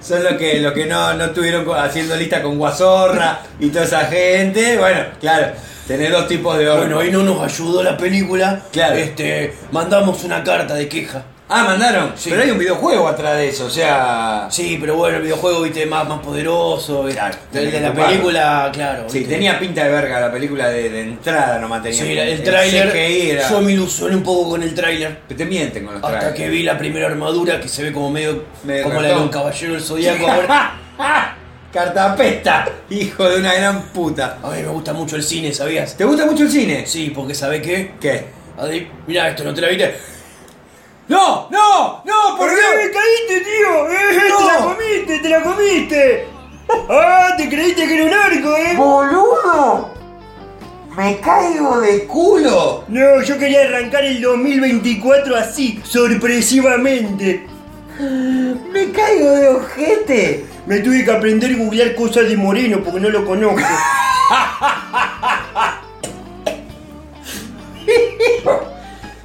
Son los que, los que no, no estuvieron haciendo lista con Guazorra y toda esa gente. Bueno, claro, tenés dos tipos de orcos. Bueno, ahí no nos ayudó la película. Claro. Este, mandamos una carta de queja. Ah, mandaron. Sí. Pero hay un videojuego atrás de eso, o sea. Sí, pero bueno, el videojuego, viste, más, más poderoso. Claro, el de la ocuparlo. película, claro. Sí, viste. tenía pinta de verga la película de, de entrada, nomás tenía. Sí, pinta. el tráiler. Era- Yo me ilusioné un poco con el tráiler. Te mienten con los Hasta trailers. que vi la primera armadura que se ve como medio, como la de un caballero del zodiaco. A ver, Cartapesta, hijo de una gran puta. a mí me gusta mucho el cine, ¿sabías? ¿Te gusta mucho el cine? Sí, porque ¿sabe qué? ¿Qué? Adri, Mirá esto, ¿no te la viste? ¡No! ¡No! ¡No! ¡Por Dios! caíste, tío! ¡Eh, ¡No! ¡Te la comiste, te la comiste! ¡Ah, te creíste que era un arco, eh! ¡Boludo! ¡Me caigo de culo! No, yo quería arrancar el 2024 así, sorpresivamente. ¡Me caigo de ojete! Me tuve que aprender a googlear cosas de Moreno porque no lo conozco.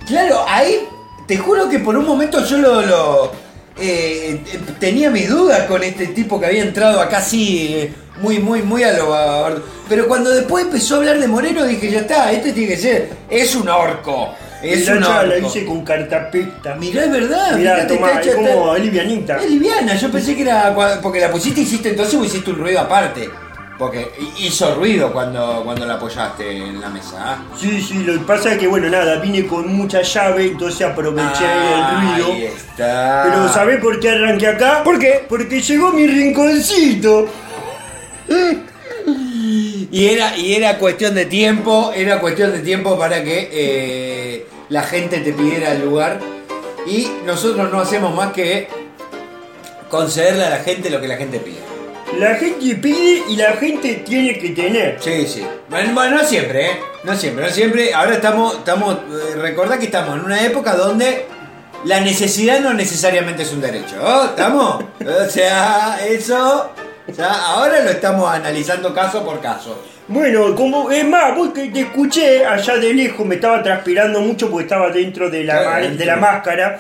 Claro, ahí te juro que por un momento yo lo. lo, eh, tenía mis dudas con este tipo que había entrado acá así, eh, muy, muy, muy a lo. Pero cuando después empezó a hablar de Moreno dije, ya está, este tiene que ser. Es un orco. Es un orco. hice con cartapesta. Mirá, es verdad. Mirá, tomá, es como está- livianita. Es liviana, yo pensé que era. Porque la pusiste hiciste entonces hiciste un ruido aparte. Porque hizo ruido cuando, cuando la apoyaste en la mesa. ¿ah? Sí, sí, lo que pasa es que, bueno, nada, vine con mucha llave, entonces aproveché Ahí el ruido. está. Pero ¿sabés por qué arranqué acá? ¿Por qué? Porque llegó mi rinconcito. Y era, y era cuestión de tiempo, era cuestión de tiempo para que eh, la gente te pidiera el lugar. Y nosotros no hacemos más que concederle a la gente lo que la gente pide. La gente pide y la gente tiene que tener. Sí, sí. Bueno, no siempre, ¿eh? No siempre, no siempre. Ahora estamos, estamos, eh, recordá que estamos en una época donde la necesidad no necesariamente es un derecho. ¿oh? ¿Estamos? O sea, eso, o sea, ahora lo estamos analizando caso por caso. Bueno, como es más, vos que te escuché allá de lejos, me estaba transpirando mucho porque estaba dentro de la, Claro, de la máscara.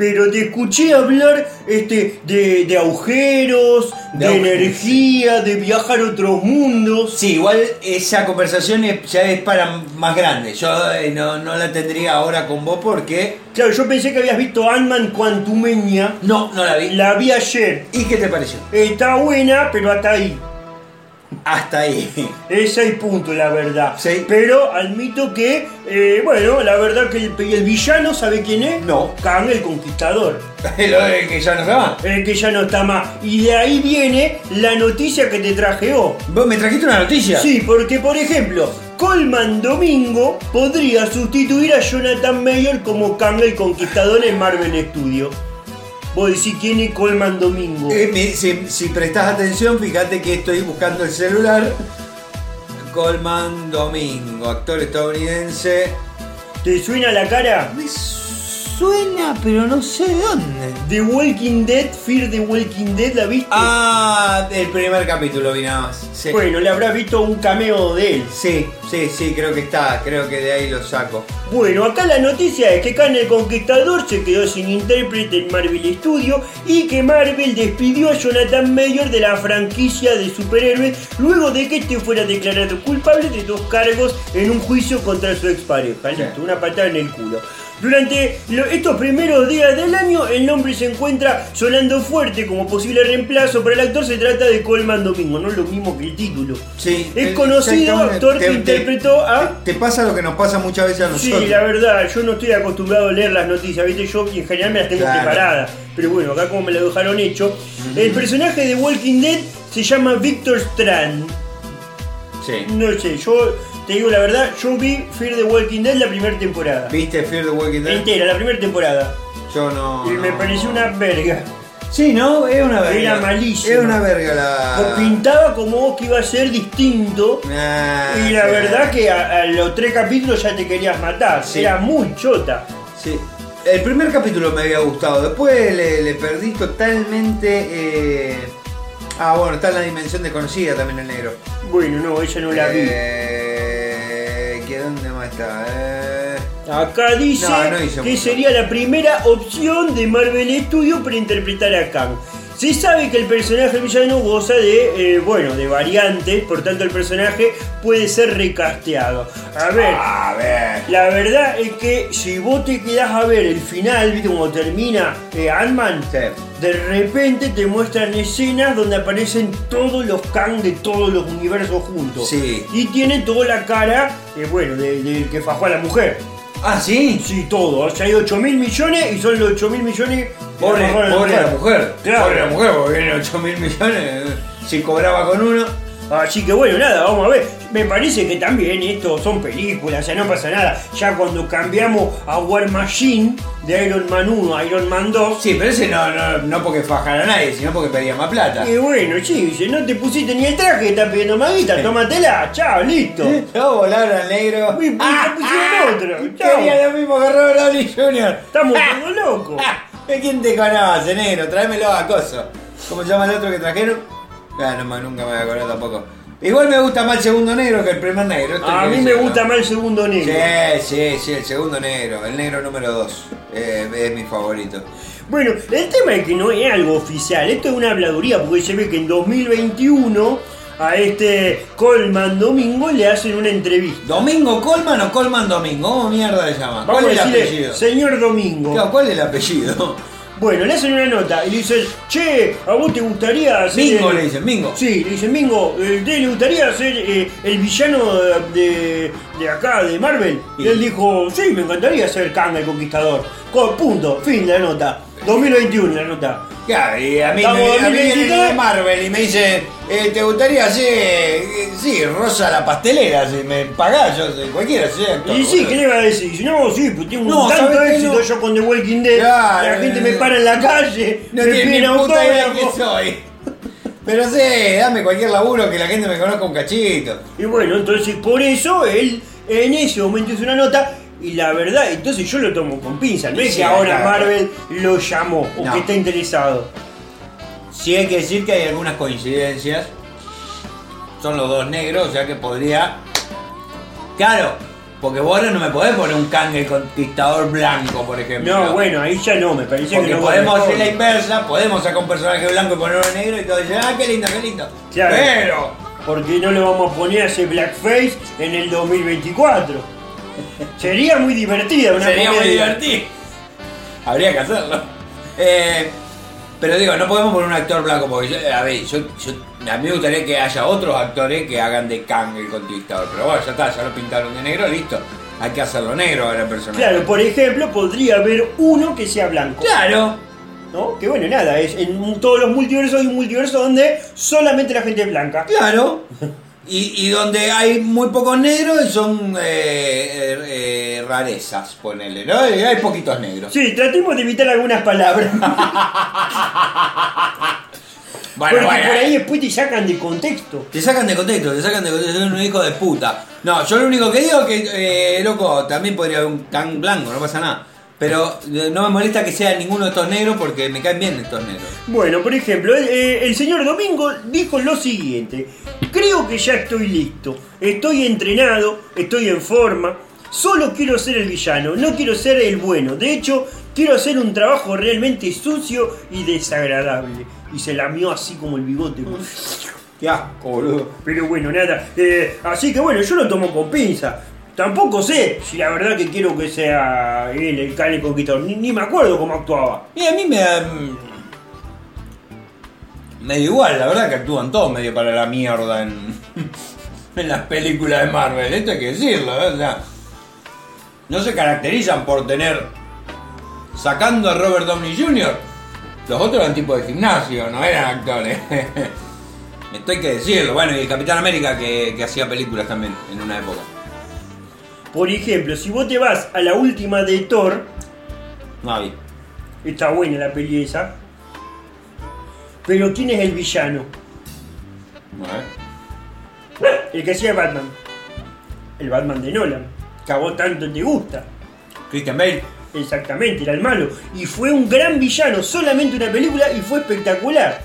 Pero te escuché hablar este, de, de agujeros, de, De agujeros, energía, de viajar a otros mundos. Sí, igual esa conversación es- ya es para más grande. Yo eh, no, no la tendría ahora con vos porque... Claro, yo pensé que habías visto Ant-Man Quantumania. No, no la vi. La vi ayer. ¿Y qué te pareció? Está buena, pero hasta ahí. Hasta ahí. Es seis puntos, la verdad. Sí. Pero admito que, eh, bueno, la verdad que el, el villano, ¿sabe quién es? No. Kang el Conquistador. Lo de que ya no se va. El que ya no está más. Y de ahí viene la noticia que te traje hoy. ¿Vos me trajiste una noticia? Sí, porque por ejemplo, Colman Domingo podría sustituir a Jonathan Mayer como Kang el Conquistador en Marvel Studios. Vos decís quién es Colman Domingo. Eh, si, si prestás atención, fíjate que estoy buscando el celular. Coleman Domingo, actor estadounidense. ¿Te suena la cara? Me suena, pero no sé de dónde. The Walking Dead, Fear the Walking Dead, ¿la viste? Ah, el primer capítulo vi nada más. Sí. Bueno, le habrás visto un cameo de él. sí, sí, sí, creo que está. Creo que de ahí lo saco. Bueno, acá la noticia es que Khan el Conquistador se quedó sin intérprete en Marvel Studios y que Marvel despidió a Jonathan Mayer de la franquicia de superhéroes luego de que este fuera declarado culpable de dos cargos en un juicio contra su expareja. Sí. Listo, una patada en el culo. Durante estos primeros días del año, el nombre se encuentra sonando fuerte como posible reemplazo para el actor. Se trata de Colman Domingo, no es lo mismo que el título. Sí. Es conocido actor que Te- te- interpretó a Te pasa lo que nos pasa muchas veces a nosotros. Sí, la verdad, yo no estoy acostumbrado a leer las noticias, ¿viste? Yo en general me las tengo Claro. preparadas. Pero bueno, acá como me lo dejaron hecho. El personaje de Walking Dead se llama Victor Strand. Sí. No sé, yo te digo la verdad, yo vi Fear the Walking Dead la primera temporada. ¿Viste Fear the Walking Dead? Entera, la primera temporada. Yo no. y me no. pareció una verga. Sí, ¿no? Es una verga. Era malísima. Es una verga la. Pintaba como que iba a ser distinto. Ah, Y la sí. verdad que a, a los tres capítulos ya te querías matar. Sí. Era muy chota. Sí. El primer capítulo me había gustado, después le, le perdí totalmente. eh, Ah, bueno, está en la dimensión desconocida también el negro. Bueno, no, ella no la vi. Eh, ¿qué dónde más está? Eh, Acá dice No, no hizo que sería la primera opción de Marvel Studios para interpretar a Kang. Se sabe que el personaje villano goza de, eh, bueno, de variantes, por tanto el personaje puede ser recasteado. A ver, A ver. la verdad es que si vos te quedás a ver el final, ¿viste cómo termina eh, Ant-Man? Sí. De repente te muestran escenas donde aparecen todos los Kang de todos los universos juntos. Sí. Y tiene toda la cara, eh, bueno, del de, que fajó a la mujer. Ah, sí. Sí, todo. O sea, hay 8 mil millones y son los 8 mil millones. que Pobre, pobre la mujer. Claro. Pobre la mujer, porque viene 8 mil millones. Si cobraba con uno. Así que bueno, nada, vamos a ver. Me parece que también esto son películas, sea, no pasa nada. Ya cuando cambiamos a War Machine de Iron Man 1 a Iron Man 2. Sí, pero ese no, no, no porque fajara a nadie, sino porque pedía más plata. Y bueno, sí, no te pusiste ni el traje, estás pidiendo maguita, tómatela, chao, listo. No volaron al negro. Pues, ya pusieron otro, chao. Quería lo mismo que Robert Downey Jr. Estamos todos locos. ¿De quién te conoce, negro? Tráemelo a coso. ¿Cómo se llama el otro que trajeron? Ah, no, más nunca me voy a acordar tampoco. Igual me gusta más el segundo negro que el primer negro. esto A mí me gusta más el segundo negro. Sí, sí, sí, el segundo negro. El negro número 2. es mi favorito. Bueno, el tema es que no es algo oficial, esto es una habladuría, porque se ve que en 2021 a este Colman Domingo le hacen una entrevista. ¿Domingo Colman o Colman Domingo? ¿Cómo mierda le llama? Vamos ¿Cuál es el apellido? señor Domingo. Claro, ¿Cuál es el apellido? Bueno, le hacen una nota y le dicen, che, ¿a vos te gustaría ser Mingo el- le dicen, Mingo. Sí, le dicen, Mingo, eh, ¿a usted le gustaría ser eh, el villano de, de acá, de Marvel? Y él dijo, sí, me encantaría ser Kang el Conquistador. Co- punto, fin de la nota. 2021 la nota. Claro, y a mí, Estamos me, a mí viene 2023. de Marvel y me dice, eh, ¿te gustaría ser, eh, sí, Rosa la pastelera? Si me pagás, yo soy cualquiera, actor. Y sí, boludo. ¿qué le va a decir? Si no, sí, pues tengo No, un tanto ¿sabes qué? éxito No. yo con The Walking Dead. Claro, la gente me para en la calle, No me tiene piden ni puta idea autógrafo. soy. Pero sí, dame cualquier laburo que la gente me conozca un cachito. Y bueno, entonces por eso él en ese momento hizo una nota y la verdad, entonces yo lo tomo con pinza. No es que ahora claro. Marvel lo llamó o No. que está interesado. Sí hay que decir que hay algunas coincidencias. Son los dos negros, o sea que podría... Claro, porque vos no me podés poner un Kang el conquistador blanco, por ejemplo. No, bueno, ahí ya no, me parece Porque que no podemos hacer la inversa, podemos sacar un personaje blanco y ponerlo negro y todos dicen, ah, qué lindo, qué lindo. Claro. Pero, Porque no le vamos a poner a ese blackface en el 2024. Sería muy divertida una sería muy comedia. divertido. Habría que hacerlo. Eh, pero digo, no podemos poner un actor blanco porque, yo- a ver, yo, yo- a mí me gustaría que haya otros actores que hagan de Kang el conquistador. Pero bueno, ya está, ya lo pintaron de negro, listo. Hay que hacerlo negro ahora el personaje. Claro, por ejemplo, podría haber uno que sea blanco. Claro. ¿No? Que bueno, nada, es en todos los multiversos hay un multiverso donde solamente la gente es blanca. Claro. Y, y donde hay muy pocos negros son eh, eh, eh, rarezas, ponele, ¿no? Y hay poquitos negros. Sí, tratemos de evitar algunas palabras. Bueno, porque bueno. por ahí después te sacan de contexto. Te sacan de contexto, te sacan de contexto, son un hijo de puta. No, yo lo único que digo es que, eh, loco, también podría haber un can blanco, no pasa nada. Pero eh, no me molesta que sea ninguno de estos negros porque me caen bien estos negros. Bueno, por ejemplo, el, eh, el señor Domingo dijo lo siguiente. Creo que ya estoy listo. Estoy entrenado, estoy en forma. Solo quiero ser el villano, no quiero ser el bueno. De hecho, quiero hacer un trabajo realmente sucio y desagradable. Y se lamió así como el bigote. Qué asco, boludo. Pero bueno, nada. eh, así que bueno, yo lo tomo con pinza. Tampoco sé si la verdad que quiero que sea él el cane conquistador. Ni, me acuerdo cómo actuaba. Y a mí me da. mm, medio igual, la verdad que actúan todos medio para la mierda en, en las películas de Marvel. Esto hay que decirlo, ¿eh? O sea, no se caracterizan por tener. Sacando a Robert Downey Jr., los otros eran tipo de gimnasio, no eran actores. Esto hay que decirlo. Bueno, y el Capitán América que hacía películas también en una época. Por ejemplo, si vos te vas a la última de Thor, No está buena la peli esa. Pero ¿quién es el villano? No, ¿eh? El que hacía Batman. El Batman de Nolan. Que a vos tanto te gusta. Christian Bale. Exactamente, era el malo. Y fue un gran villano, solamente una película y fue espectacular.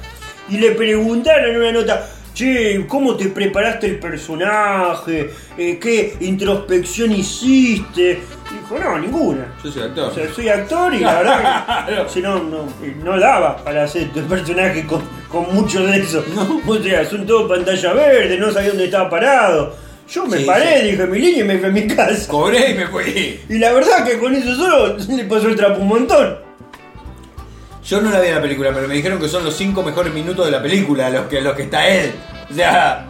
Y le preguntaron en una nota, che, ¿cómo te preparaste el personaje? Eh, ¿Qué introspección hiciste? Dijo, no, ninguna. Yo soy O actor. sea, soy actor y la verdad que si no, no, eh, no daba para hacer tu personaje con, con mucho de eso. O sea, son todo pantalla verde, no sabía dónde estaba parado. Yo me Sí, paré, sí. dije mi línea y me fui a mi casa. Cobré y me fui. Y la verdad que con eso solo le pasó el trapo un montón. Yo no la vi la película, pero me dijeron que son los cinco mejores minutos de la película los que, los que está él. O sea,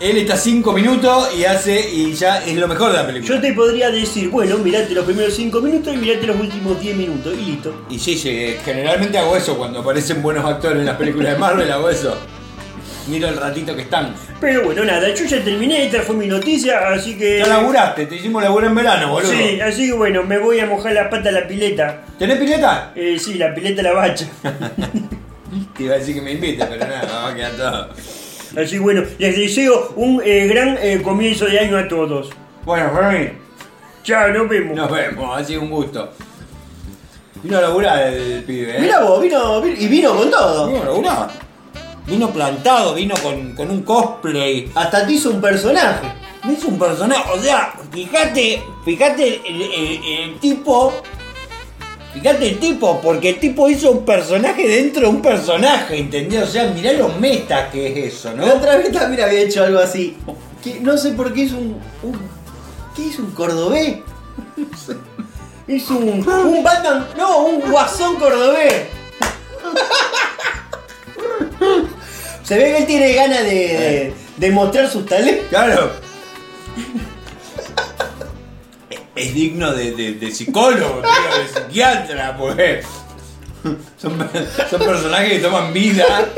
él está cinco minutos y hace y ya es lo mejor de la película. Yo te podría decir, bueno, mirate los primeros 5 minutos y mirate los últimos 10 minutos y listo. Y sí, sí, generalmente hago eso cuando aparecen buenos actores en las películas de Marvel, hago eso. Miro el ratito que están. Pero bueno, nada, yo ya terminé, esta fue mi noticia, así que... Ya laburaste, te hicimos laburo en verano, boludo. Sí, así que bueno, me voy a mojar la pata a la pileta. ¿Tenés pileta? Eh, sí, la pileta la bacha. Te iba a decir que me invites, pero nada, vamos a quedar todo. Así que bueno, les deseo un eh, gran eh, comienzo de año a todos. Bueno, Fermi, Chao, nos vemos. nos vemos, ha sido un gusto. Vino a laburar el pibe, ¿eh? Mirá vos, vino, vino- y vino con todo. Vino a laburar. Vino plantado, vino con, con un cosplay. Hasta te hizo un personaje. Me hizo un personaje, o sea, fíjate, fíjate el, el- el tipo. Fíjate el tipo, porque el tipo hizo un personaje dentro de un personaje, ¿entendés? O sea, mirá lo meta que es eso, ¿no? La otra vez también había hecho algo así. Que no sé por qué hizo un. un ¿Qué hizo un cordobés? Es un, un Batman, no, un guasón cordobés. Se ve que él tiene ganas de, de, de mostrar sus talentos. Claro. Es digno de, de- de psicólogo, tío, de psiquiatra, pues. Son, son personajes que toman vida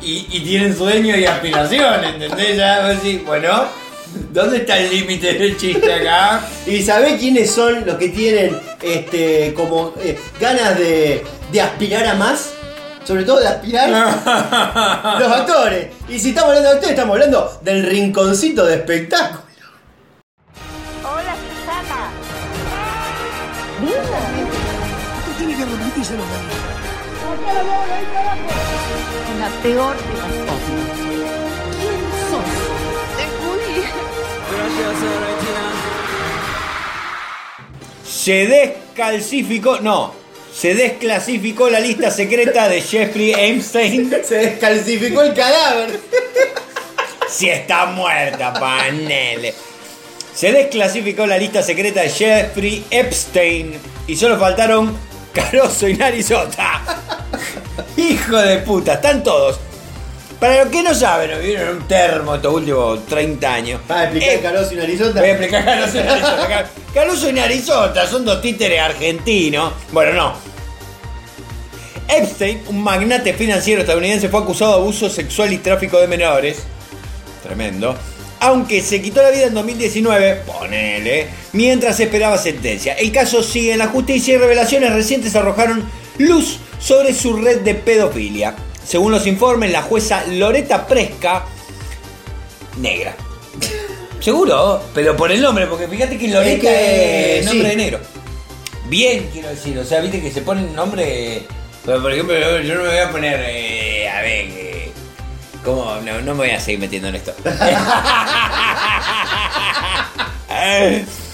y, y tienen sueños y aspiraciones, ¿entendés? Ya decís, bueno, ¿dónde está el límite del chiste acá? ¿Y sabés quiénes son los que tienen este como eh, ganas de, de aspirar a más? Sobre todo de aspirar los actores. Y si estamos hablando de actores, estamos hablando del rinconcito de espectáculo. Hola, Susana. Usted tiene que. La peor de las cosas. ¿Quién sos? Te Se descalcificó, no, se desclasificó la lista secreta de Jeffrey Epstein. Se descalcificó el cadáver. Si está muerta, panele. Se desclasificó la lista secreta de Jeffrey Epstein y solo faltaron Caroso y Narizota. Hijo de puta, están todos. Para los que no saben, vivieron en un termo estos últimos 30 años. Para explicar Eh, y Narizota. Voy a explicar Caruso y Narizota. Caruso y Narizota son dos títeres argentinos. Bueno, no. Epstein, un magnate financiero estadounidense, fue acusado de abuso sexual y tráfico de menores. Tremendo. Aunque se quitó la vida en 2019, ponele, mientras esperaba sentencia. El caso sigue en la justicia y revelaciones recientes arrojaron luz sobre su red de pedofilia. Según los informes, la jueza Loreta Presca, negra. Seguro, pero por el nombre, porque fíjate que Loreta Es que, es nombre sí. de negro. Bien, quiero decir, o sea, viste que se ponen nombre. Pero, por ejemplo, yo yo no me voy a poner. eh, a ver, eh, ¿cómo? No, no me voy a seguir metiendo en esto.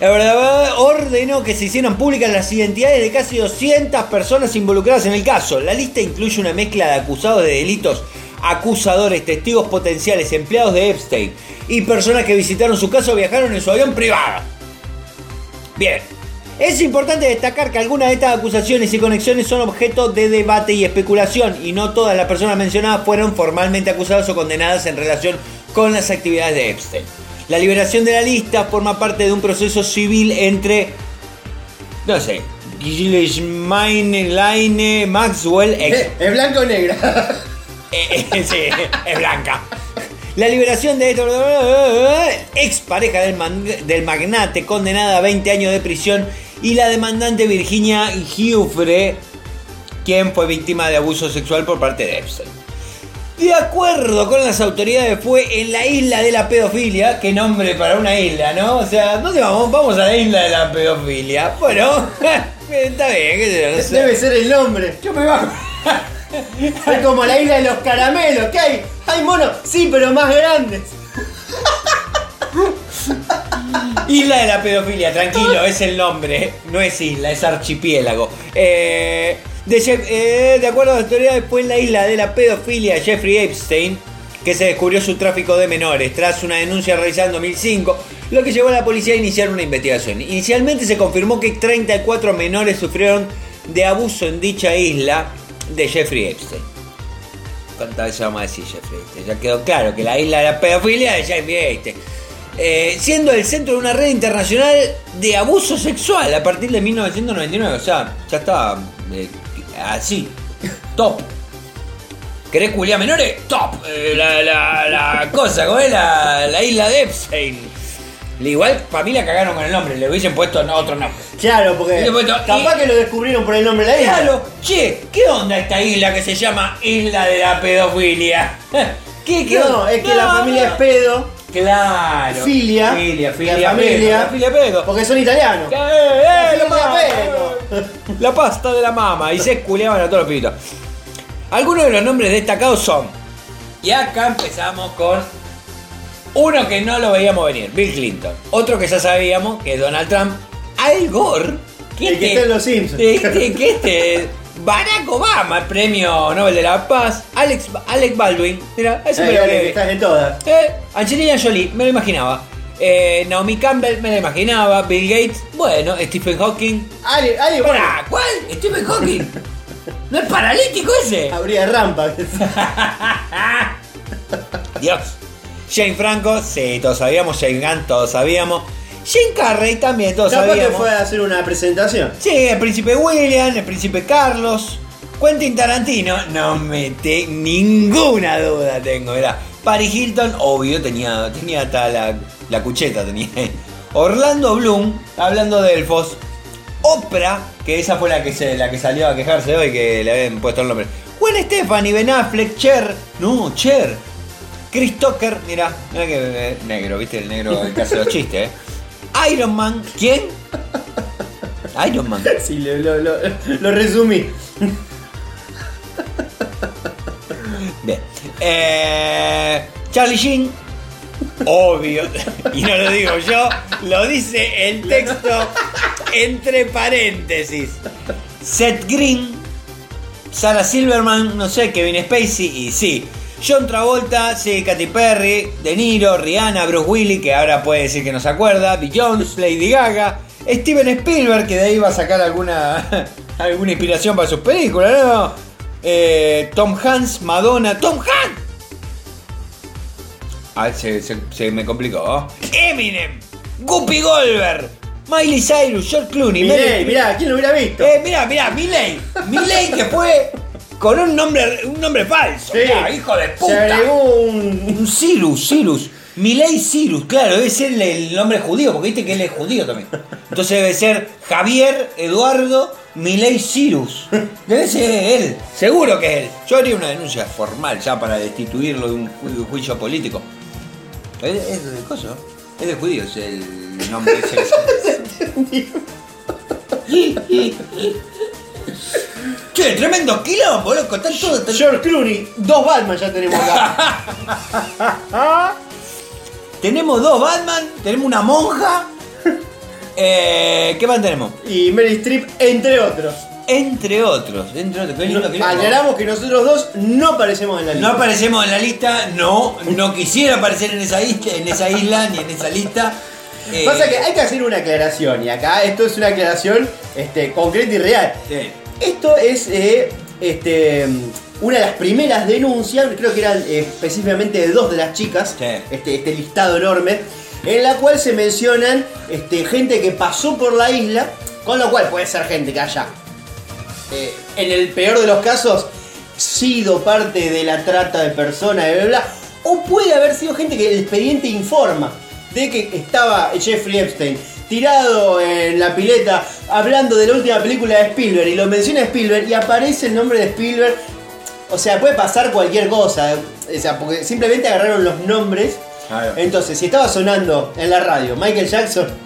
La verdad, ordenó que se hicieran públicas las identidades de casi 200 personas involucradas en el caso. La lista incluye una mezcla de acusados de delitos, acusadores, testigos potenciales, empleados de Epstein y personas que visitaron su casa o viajaron en su avión privado. Bien. Es importante destacar que algunas de estas acusaciones y conexiones son objeto de debate y especulación y no todas las personas mencionadas fueron formalmente acusadas o condenadas en relación con las actividades de Epstein. La liberación de la lista forma parte de un proceso civil entre, no sé, Ghislaine Line Maxwell, ex Es blanco o negra. eh, eh, sí, es blanca. La liberación de esto, ex pareja del, man- del magnate condenada a 20 años de prisión y la demandante Virginia Giuffre, quien fue víctima de abuso sexual por parte de Epstein. De acuerdo con las autoridades, fue en la isla de la pedofilia. Qué nombre para una isla, ¿no? O sea, ¿dónde vamos? Vamos a la isla de la pedofilia. Bueno, está bien, qué sé yo, no sé. Debe ser el nombre. Yo me bajo. Es como la isla de los caramelos. ¿Qué hay? Hay monos, sí, pero más grandes. Isla de la pedofilia, tranquilo, es el nombre, no es isla, es archipiélago. Eh, eh, de acuerdo a la autoridades, fue en la isla de la pedofilia Jeffrey Epstein que se descubrió su tráfico de menores tras una denuncia realizada en 2005, lo que llevó a la policía a iniciar una investigación. Inicialmente se confirmó que 34 menores sufrieron de abuso en dicha isla de Jeffrey Epstein. ¿Cuántas veces vamos a decir Jeffrey Epstein? Ya quedó claro que la isla de la pedofilia de Jeffrey Epstein. Eh, siendo el centro de una red internacional de abuso sexual a partir de 1999. O sea, ya estaba eh, así, top. ¿Querés culiar menores? Top. Eh, la, la, la cosa, ¿cómo es? La, la isla de Epstein. Igual, para mí la cagaron con el nombre, le hubiesen puesto no, otro nombre. Claro, porque después- capaz y- que lo descubrieron por el nombre de la isla. Claro, che, ¿qué onda esta isla que se llama Isla de la Pedofilia? ¿Qué, qué No, onda? es que la No, familia no. es pedo, Claro. filia, Filia, la filia, familia, pedo, la filia pedo. porque son italianos. Eh, eh, la, filia pedo. La pasta de la mama. Y se culeaban a todos los pibitos. Algunos de los nombres destacados son. Y acá empezamos con. Uno que no lo veíamos venir, Bill Clinton. Otro que ya sabíamos, que es Donald Trump. Al Gore. El que está en Los Simpsons. Este, que este. Barack Obama, el premio Nobel de la Paz. Alex, Alec Baldwin. Mira, ese me Eh, lo dale, que vi. estás en todas. Eh, Angelina Jolie, me lo imaginaba. Eh, Naomi Campbell, me la imaginaba. Bill Gates, bueno. Stephen Hawking. Ali, Ali, bueno, Pará, ¿Cuál? Stephen Hawking. ¿No es paralítico ese? habría rampa. Dios. Jane Franco, sí, todos sabíamos. Jane Gunn, todos sabíamos. Jane Carrey también, todos Capaz que sabíamos. fue a hacer una presentación. Sí, el príncipe William, el príncipe Carlos. Quentin Tarantino, no me te ninguna duda tengo. Era Paris Hilton, obvio, tenía, tenía hasta la, cucheta. Tenía. Orlando Bloom, hablando de elfos. Oprah, que esa fue la que, se, la que salió a quejarse hoy, que le habían puesto el nombre. Gwen Stefani, Ben Affleck, Cher. No, Cher. Chris Tucker, mira, mira que eh, negro, viste el negro que hace los chistes, eh. Iron Man, ¿quién? Iron Man. Sí, lo, lo, lo, lo resumí. Bien. Eh, Charlie Sheen. Obvio. Y no lo digo yo, lo dice el texto entre paréntesis. Seth Green. Sarah Silverman, no sé, Kevin Spacey y sí. John Travolta, sí, Katy Perry, De Niro, Rihanna, Bruce Willis, que ahora puede decir que no se acuerda, Jones, Lady Gaga, Steven Spielberg, que de ahí va a sacar alguna, alguna inspiración para sus películas, ¿no? Eh, Tom Hanks, Madonna, Tom Hanks. Ah, se, se- se me complicó. Eminem, Guppy Goldberg, Miley Cyrus, George Clooney, Meryl Mirá, ¿quién lo hubiera visto? Eh, mirá, mirá, Miley. Miley que fue con un nombre, un nombre falso. Sí. Mirá, hijo de Se puta. agregó un. Un Cyrus, Cyrus. Miley Cyrus, claro, debe ser el, el nombre judío, porque viste que él es judío también. Entonces debe ser Javier Eduardo Miley Cyrus. Debe ser él, seguro que es él. Yo haría una denuncia formal ya para destituirlo de un ju- juicio político. Es, es de coso, es de judíos el nombre ese. Che, tremendo quilombo, loco, están todos... están- George Clooney, dos Batman ya tenemos acá. Tenemos dos Batman, tenemos una monja. Eh, ¿Qué más tenemos? y Meryl Streep, entre otros. Entre otros, entre otros. Qué lindo, qué lindo. Aclaramos que nosotros dos no aparecemos en la No lista. aparecemos en la lista, no, no quisiera aparecer en esa isla, en esa isla ni en esa lista. Eh, Pasa que hay que hacer una aclaración, y acá esto es una aclaración este, concreta y real. sí. Esto es eh, este, una de las primeras denuncias, creo que eran eh, específicamente de dos de las chicas, Sí. este, este listado enorme, en la cual se mencionan este, gente que pasó por la isla, con lo cual puede ser gente que haya, eh, en el peor de los casos, sido parte de la trata de personas, bla, bla, bla, o puede haber sido gente que el expediente informa de que estaba Jeffrey Epstein tirado en la pileta hablando de la última película de Spielberg y lo menciona Spielberg y aparece el nombre de Spielberg. O sea, puede pasar cualquier cosa. O sea, porque simplemente agarraron los nombres. Entonces, si estaba sonando en la radio Michael Jackson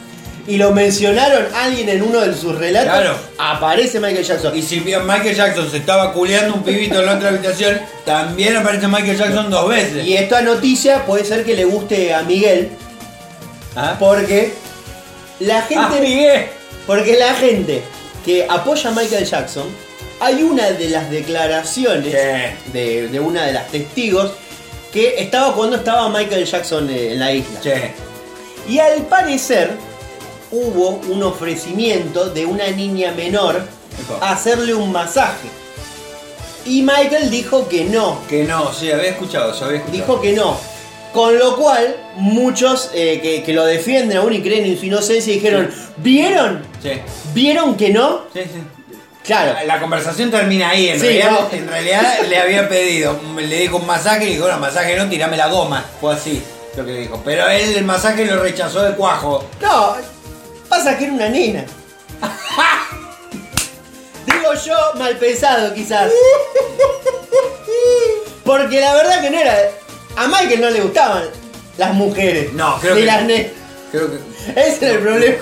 y lo mencionaron alguien en uno de sus relatos, Claro. aparece Michael Jackson. Y si bien Michael Jackson se estaba culeando un pibito en la otra habitación, también aparece Michael Jackson dos veces. Y esta noticia puede ser que le guste a Miguel, ¿Ah? porque la gente. Ah, Miguel. Porque la gente que apoya a Michael Jackson, hay una de las declaraciones Sí. de, de una de las testigos que estaba cuando estaba Michael Jackson eh, en la isla. Che, Y al parecer hubo un ofrecimiento de una niña menor a hacerle un masaje. Y Michael dijo que no, que no, sí, había escuchado, había escuchado. dijo que no. Con lo cual, muchos eh, que, que lo defienden aún y creen en su inocencia dijeron, ¿vieron? Sí, ¿Vieron que no? sí, sí. Claro. La conversación termina ahí, en, Sí, realidad, no. en realidad le había pedido, le dijo un masaje y dijo, no, masaje no, tirame la goma. Fue así lo que dijo. Pero él el masaje lo rechazó de cuajo. No, pasa que era una nena. Digo yo mal pensado quizás. Porque la verdad que no era. A Michael no le gustaban las mujeres. No, creo Ni que las ne- Creo que... Ese es el problema.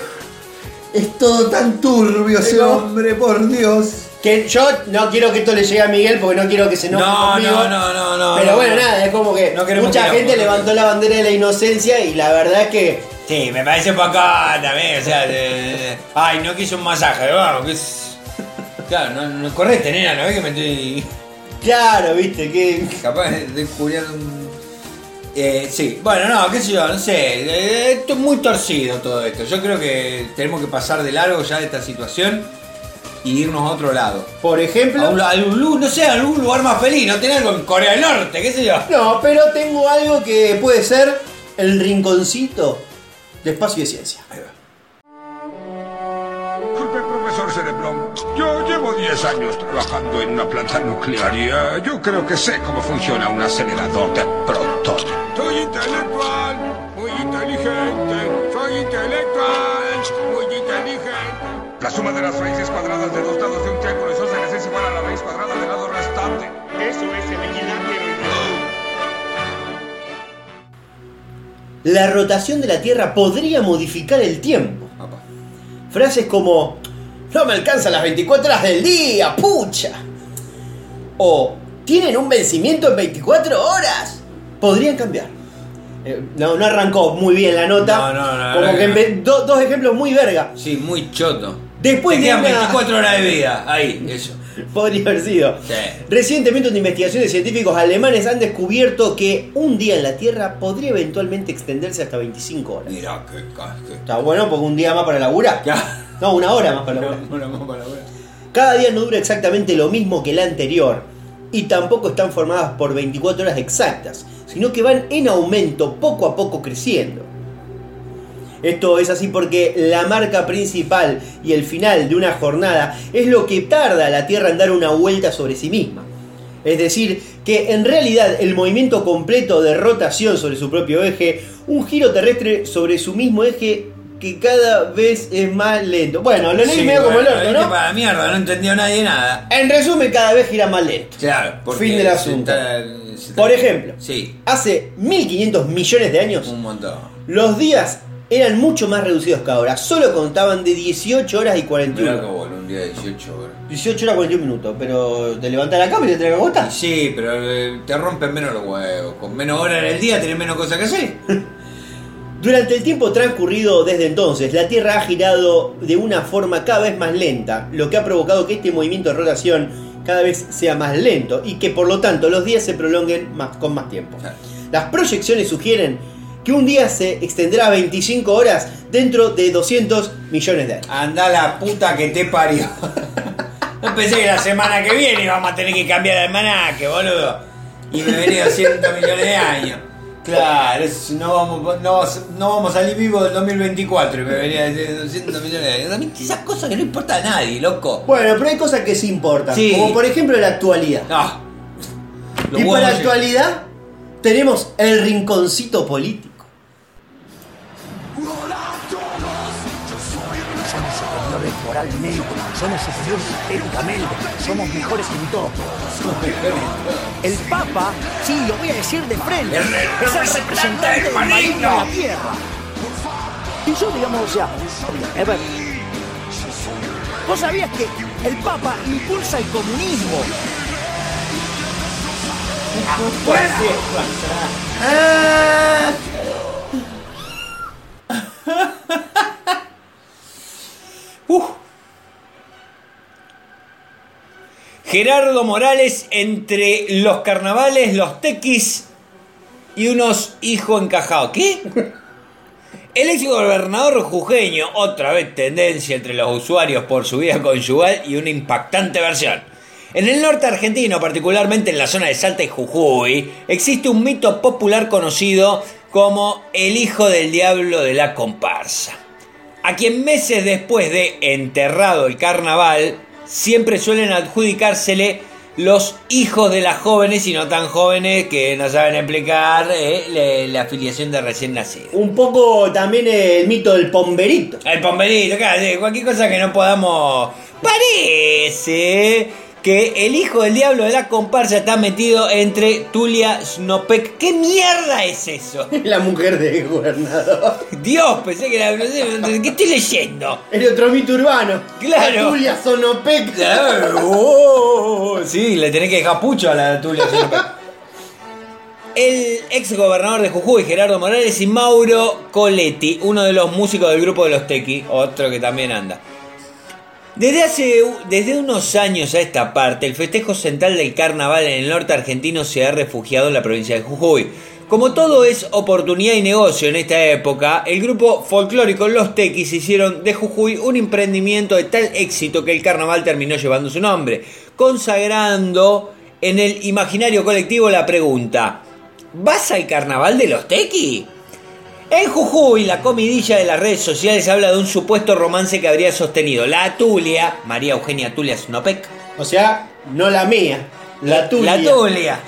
Es todo tan turbio ese hombre, por Dios. Que yo no quiero que esto le llegue a Miguel porque no quiero que se enoje No, conmigo. no, no, no, no. Pero no, bueno, no. nada, es como que No mucha gente levantó la bandera de la inocencia y la verdad es que. Sí, me parece poco también, o sea, de- ay, no quiso un masaje, vamos, que es... Claro, no, no correte, nena, no ves que me estoy Claro, viste, que. capaz de descubrir un... Eh, sí, bueno, no, qué sé yo, no sé. eh, esto es muy torcido todo esto. Yo creo que tenemos que pasar de largo ya de esta situación y irnos a otro lado. Por A ejemplo. un, a un no sé, a algún lugar más feliz, no tener algo en Corea del Norte, qué sé yo. No, pero tengo algo que puede ser el rinconcito de espacio y de ciencia. Ahí va. Disculpe, profesor Cerebrón. Yo llevo 10 años trabajando en una planta nuclear y eh, yo creo que sé cómo funciona un acelerador de protón. Soy intelectual, muy inteligente. Soy intelectual, muy inteligente. La suma de las raíces cuadradas de dos lados de un triángulo isósceles es igual a la raíz cuadrada del lado restante. Eso es el equilátero. La rotación de la Tierra podría modificar el tiempo. Frases como no me alcanzan las 24 horas del día, pucha. O tienen un vencimiento en 24 horas. Podrían cambiar. Eh, no, no arrancó muy bien la nota. No, no, no, Como no, que do- dos ejemplos muy verga. Sí, muy choto. Después de una- 24 horas de vida, ahí, eso. Podría haber sido. Sí. Recientemente, una investigación de científicos alemanes han descubierto que un día en la Tierra podría eventualmente extenderse hasta 25 horas. Mirá qué casque. Está bueno porque un día más para laburar. No, una hora más para laburar. Una más para ver. Cada día no dura exactamente lo mismo que el anterior y tampoco están formadas por 24 horas exactas, sino que van en aumento poco a poco creciendo. Esto es así porque la marca principal y el final de una jornada es lo que tarda la Tierra en dar una vuelta sobre sí misma. Es decir, que en realidad el movimiento completo de rotación sobre su propio eje, un giro terrestre sobre su mismo eje que cada vez es más lento. Bueno, lo leí Sí, medio como el bueno, orto, ¿no? para mierda, no entendió nadie nada. En resumen, cada vez gira más lento. Claro, porque Fin del asunto. está- se está- Por ejemplo, Sí, hace 1500 millones de años, un montón. los días eran mucho más reducidos que ahora. Solo contaban de 18 horas y Mirá que 41. voló un día de 18 horas. 18 horas y 41 minutos, pero te levantas la cama y te Y acostar. sí, pero eh, te rompen menos los huevos. Con menos horas en el día tenés menos cosas que hacer. Durante el tiempo transcurrido desde entonces, la Tierra ha girado de una forma cada vez más lenta, lo que ha provocado que este movimiento de rotación cada vez sea más lento y que por lo tanto los días se prolonguen más, con más tiempo. Las proyecciones sugieren que un día se extenderá a 25 horas dentro de 200 millones de años. Anda la puta que te parió. No pensé que la semana que viene íbamos a tener que cambiar el almanaque, boludo. Y me venía 200 millones de años. Claro, no, vamos, no, no vamos a salir vivos del 2024 y me venía a decir 200 millones de años. También esas cosas que no importa a nadie, loco. Bueno, pero hay cosas que sí importan, Sí. como por ejemplo la actualidad. Los y para la actualidad tenemos el rinconcito político. Somos superiores estéticamente, somos mejores en todo. El Papa, sí, lo voy a decir de frente, es el representante del maligno. en la tierra. Y yo, digamos, o sea, a ver, vos sabías que el Papa impulsa el comunismo. Ah, Gerardo Morales entre los carnavales, los tequis y unos hijos encajados. ¿Qué? El ex gobernador jujeño, otra vez tendencia entre los usuarios por su vida conyugal y una impactante versión. En el norte argentino, particularmente en la zona de Salta y Jujuy, existe un mito popular conocido como el hijo del diablo de la comparsa a quien meses después de enterrado el carnaval, siempre suelen adjudicársele los hijos de las jóvenes y no tan jóvenes que no saben explicar eh, la afiliación de recién nacidos. un poco también el mito del pomberito. El pomberito, claro, cualquier cosa que no podamos... Parece que el hijo del diablo de la comparsa está metido entre Tulia Snopek. ¿Qué mierda es eso? La mujer del gobernador. Dios, pensé que era... no sé, ¿Qué estoy leyendo? El otro mito urbano. Claro. La Tulia Sonopec. Oh, sí, le tenés que dejar pucho a la Tulia. El ex gobernador de Jujuy, Gerardo Morales, y Mauro Coletti, uno de los músicos del grupo de los Tequi, otro que también anda. Desde hace desde unos años a esta parte, el festejo central del carnaval en el norte argentino se ha refugiado en la provincia de Jujuy, Como todo es oportunidad y negocio en esta época, el grupo folclórico Los Tequis hicieron de Jujuy un emprendimiento de tal éxito que el carnaval terminó llevando su nombre, consagrando en el imaginario colectivo la pregunta, ¿vas al carnaval de Los Tequis? En Jujuy, la comidilla de las redes sociales habla de un supuesto romance que habría sostenido la Tulia, María Eugenia Tulia Snopek, O sea, no la mía, la tuya. la Tulia.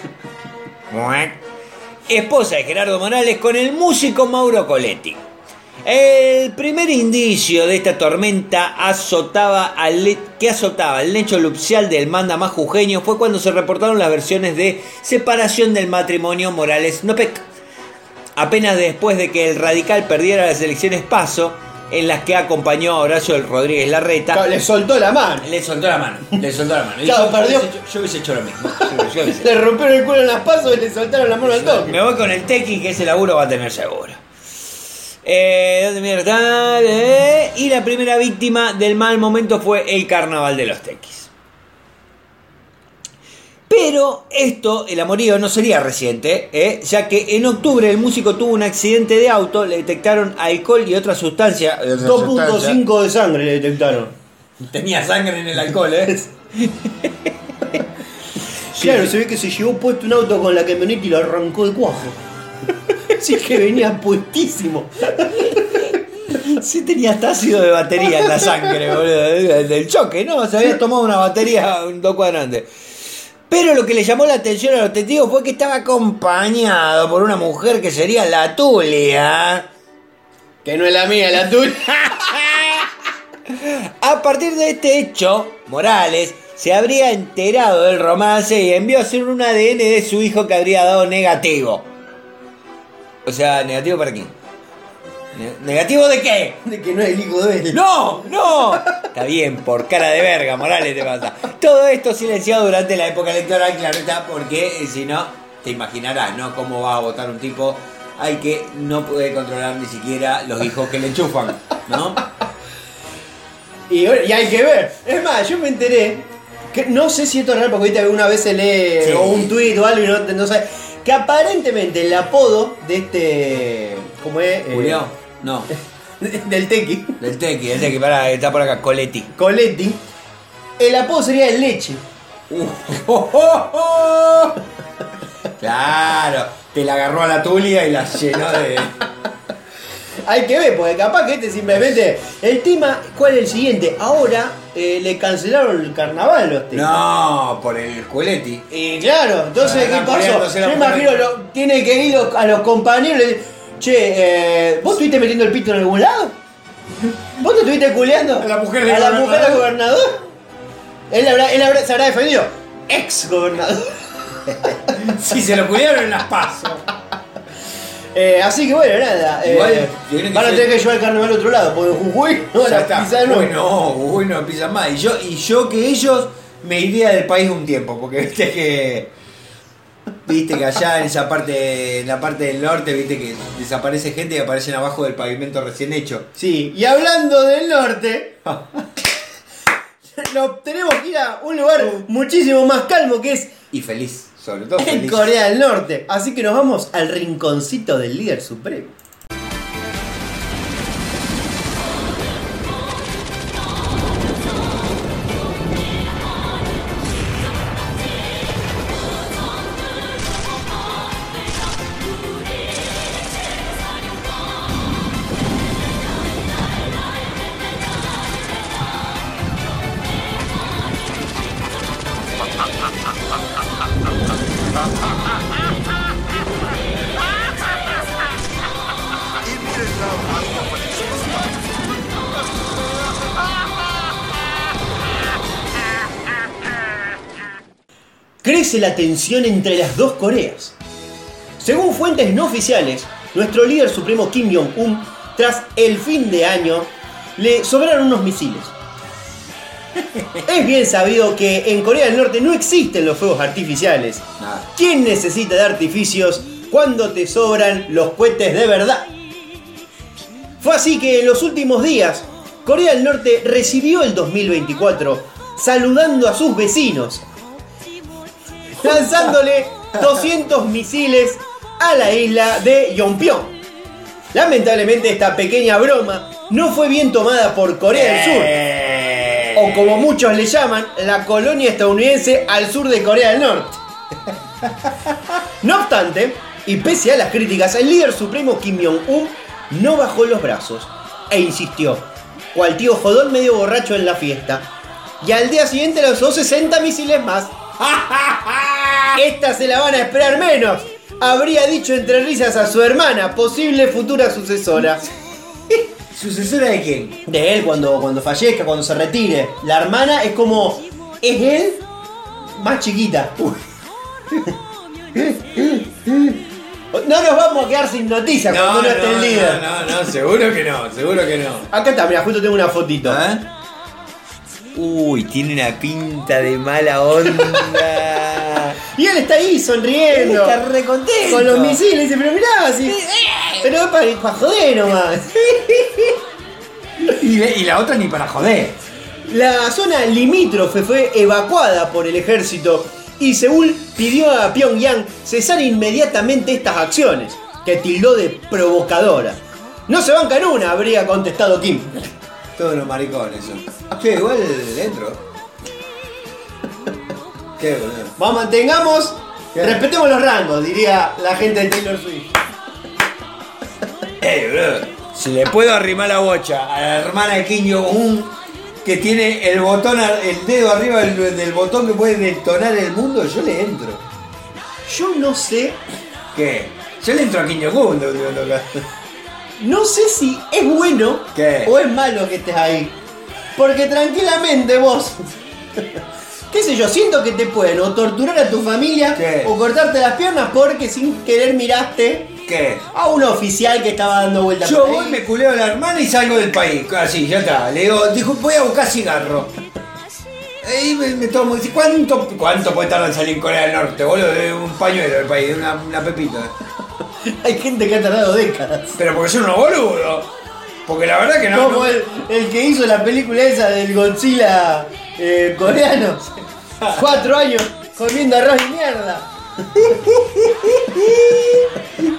Esposa de Gerardo Morales con el músico Mauro Coletti. El primer indicio de esta tormenta azotaba al que azotaba el lecho nupcial del manda más jujeño fue cuando se reportaron las versiones de separación del matrimonio Morales-Nopec. Apenas después de que el radical perdiera las elecciones PASO, en las que acompañó a Horacio Rodríguez Larreta, Le soltó la mano. le soltó la mano. Le soltó la mano. Claro, yo, perdió. hubiese hecho- yo hubiese hecho lo mismo. Yo- Le rompieron el culo en las pasos y le soltaron la mano al toque. Me voy con el Tequi, que ese laburo va a tener seguro. Eh, ¿Dónde mierda? Eh, y la primera víctima del mal momento fue el carnaval de los Tequis. Pero esto, el amorío, no sería reciente, eh, ya que en octubre el músico tuvo un accidente de auto, le detectaron alcohol y otra sustancia. y otra sustancia. 2.5 de sangre le detectaron. Tenía sangre en el alcohol, ¿eh? Claro, se ve que se llevó puesto un auto con la camioneta y lo arrancó de cuajo. Sí que venía puestísimo. Sí tenía hasta ácido de batería en la sangre, boludo. Del choque, ¿no? Se había tomado una batería un dos cuadrantes. Pero lo que le llamó la atención a los testigos fue que estaba acompañado por una mujer que sería la Tulia. Que no es la mía, la tuya. A partir de este hecho, Morales se habría enterado del romance y envió a hacer un ADN de su hijo que habría dado negativo. O sea, ¿negativo para quién? Ne- ¿Negativo de qué? De que no es el hijo de él. ¡No! ¡No! Está bien, por cara de verga, Morales te pasa. Todo esto silenciado durante la época electoral, claro está, porque eh, si no, te imaginarás, ¿no? Cómo va a votar un tipo al que no puede controlar ni siquiera los hijos que le enchufan, ¿no? Y, hay que ver. Es más, yo me enteré. Que no sé si esto es real porque ahorita una vez se lee Sí. o un tuit o algo y no, no sabe. Que aparentemente el apodo de este. ¿Cómo es? Eh, ¿Julio? No, Del Tequi. del Tequi, del Tequi, pará, está por acá, Coletti. Coletti. El apodo sería el leche. Claro, te la agarró a la Tulia y la llenó de. Hay que ver, porque capaz que este simplemente. El tema, ¿cuál es el siguiente? Ahora eh, le cancelaron el carnaval los Tequi. No, por el Coletti. Y claro, entonces, ¿qué pasó? Yo imagino, lo- tiene que ir a los compañeros y che, eh, ¿vos estuviste metiendo el pito en algún lado? ¿Vos te estuviste culeando? A la mujer del ¿A la mujer gobernador? del gobernador? Él, habrá- él habrá- se habrá defendido. Ex gobernador. Si se lo culiaron en las pasos. Eh, así que bueno, nada. eh, Igual, van a tener que llevar el carnaval al otro lado, porque Jujuy no van a pisar, no. Uy, no, uy, no pisan más. Y yo, y yo que ellos me iría del país un tiempo, porque viste que. Viste que allá en esa parte, en la parte del norte, viste que desaparece gente y aparecen abajo del pavimento recién hecho. Sí, y hablando del norte, no, tenemos que ir a un lugar muchísimo más calmo que es Y feliz, sobre todo en feliz. Corea del Norte. Así que nos vamos al rinconcito del líder supremo. Crece la tensión entre las dos Coreas. Según fuentes no oficiales, nuestro líder supremo Kim Jong-un, tras el fin de año, le sobraron unos misiles. Es bien sabido que en Corea del Norte no existen los fuegos artificiales. ¿Quién necesita de artificios cuando te sobran los cohetes de verdad? Fue así que en los últimos días, Corea del Norte recibió el 2024 saludando a sus vecinos, lanzándole 200 misiles a la isla de Yonpyong. Lamentablemente esta pequeña broma no fue bien tomada por Corea del Sur, Eh. o como muchos le llaman, la colonia estadounidense al sur de Corea del Norte. No obstante, y pese a las críticas, el líder supremo Kim Jong-un no bajó los brazos e insistió, cual tío jodón medio borracho en la fiesta. Y al día siguiente lanzó 60 misiles más. Esta se la van a esperar menos. Habría dicho entre risas a su hermana, posible futura sucesora. ¿Sucesora de quién? De él cuando, cuando fallezca, cuando se retire. La hermana es como. Es él más chiquita. No nos vamos a quedar sin noticias cuando no, esté el líder. no, no, seguro que no, seguro que no. Acá está, mira, justo tengo una fotito. ¿Eh? Uy, tiene una pinta de mala onda. Y él está ahí sonriendo. Está re contento. Con los misiles, dice, pero mirá, así. Pero es para, para joder nomás. Y, y la otra ni para joder. La zona limítrofe fue evacuada por el ejército y Seúl pidió a Pyongyang cesar inmediatamente estas acciones, que tildó de provocadoras. No se banca en una, habría contestado Kim. Todos los maricones son. Che, igual dentro. Qué boludo. Vamos, mantengamos, ¿Qué? respetemos los rangos, diría la gente de Taylor Swift. Si le puedo arrimar la bocha a la hermana de Kim Jong-un que tiene el botón, el dedo arriba del, del botón que puede detonar el mundo, yo le entro. Yo no sé, ¿Qué? Yo le entro a Kim Jong-un. No sé si es bueno ¿Qué? o es malo que estés ahí. Porque tranquilamente vos, qué sé yo, siento que te pueden o torturar a tu familia ¿Qué? o cortarte las piernas porque sin querer miraste ¿Qué? a un oficial que estaba dando vueltas Yo por ahí. voy, me culeo a la hermana y salgo del país. Así, ya está. Le digo, dijo, voy a buscar cigarro. Y me, me tomo, dice, ¿cuánto, ¿cuánto puede tardar en salir en Corea del Norte, boludo? De un pañuelo del país, de una, una pepita. Hay gente que ha tardado décadas. Pero porque son unos boludos. Porque la verdad que no. Como no- el, el que hizo la película esa del Godzilla eh, coreano. Cuatro años comiendo arroz y mierda.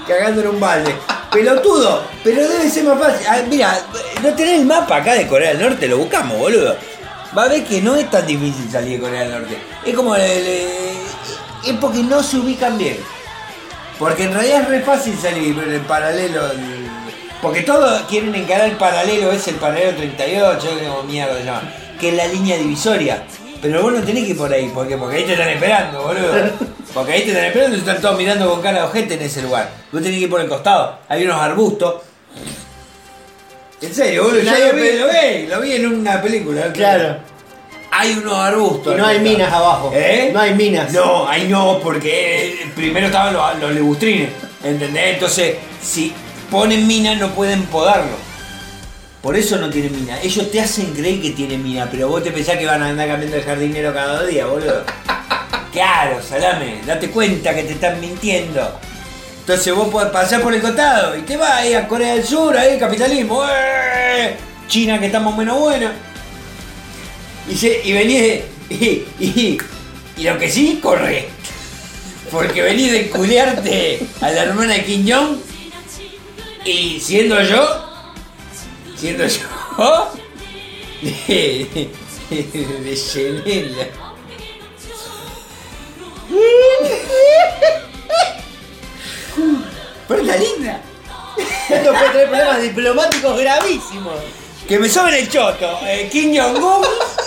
cagando en un balde. Pelotudo, pero debe ser más fácil. Ah, mira, no tenés el mapa acá de Corea del Norte, lo buscamos, boludo. Va a ver que no es tan difícil salir de Corea del Norte. Es como el, el- es porque no se ubican bien. Porque en realidad es re fácil salir pero el paralelo. el- porque todos quieren encarar el paralelo, es el paralelo 38, como mierda se llama, que es la línea divisoria. Pero vos no tenés que ir por ahí, ¿por qué? Porque ahí te están esperando, boludo. Porque ahí te están esperando y están todos mirando con cara de ojete en ese lugar. Vos tenés que ir por el costado, hay unos arbustos. En serio, boludo, yo lo vi, lo vi, lo vi en una película. Claro. Hay unos arbustos. Y no hay minas abajo. ¿Eh? No hay minas. No, ahí no, porque eh, primero estaban los, los legustrines, ¿entendés? Entonces, si ponen mina no pueden podarlo. Por eso no tienen mina. Ellos te hacen creer que tienen mina, pero vos te pensás que van a andar cambiando el jardinero cada dos días, boludo. Claro, salame, date cuenta que te están mintiendo. Entonces vos podés pasar por el costado y te vas ahí a Corea del Sur, ahí capitalismo, ¡eh! China que estamos menos buena. Y, se- y venís y, y, y lo que sí, corre. Porque venís de culearte a la hermana de Kim Jong y siendo yo, siendo yo, de, de Yenela. Pero linda. Esto puede tener problemas diplomáticos gravísimos. Que me soben el choto, eh, Kim Jong-un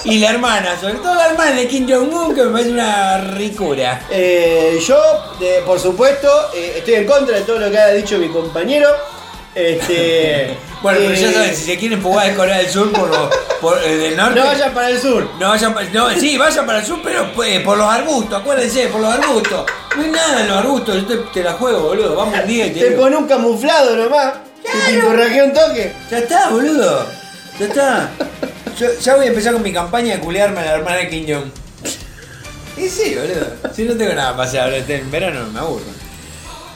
y la hermana, sobre todo la hermana de Kim Jong-un, que me parece una ricura. Eh, yo, por supuesto, eh, estoy en contra de todo lo que ha dicho mi compañero. Este, Bueno, pero ya eh, saben, si se quieren fugar de Corea del Sur por, lo- por del norte. No vayan para el sur. No vayan pa- no, sí, vayan para el sur, pero por los arbustos, acuérdense, por los arbustos. No hay nada en los arbustos, yo te, te la juego, boludo. Vamos un día y te, Te pone un camuflado nomás. Y te un toque. Ya está, boludo. Ya está. Yo ya voy a empezar con mi campaña de culearme a la hermana de Kim Jong. Y sí, boludo. Si no tengo nada para hacer ahora en verano, me aburro.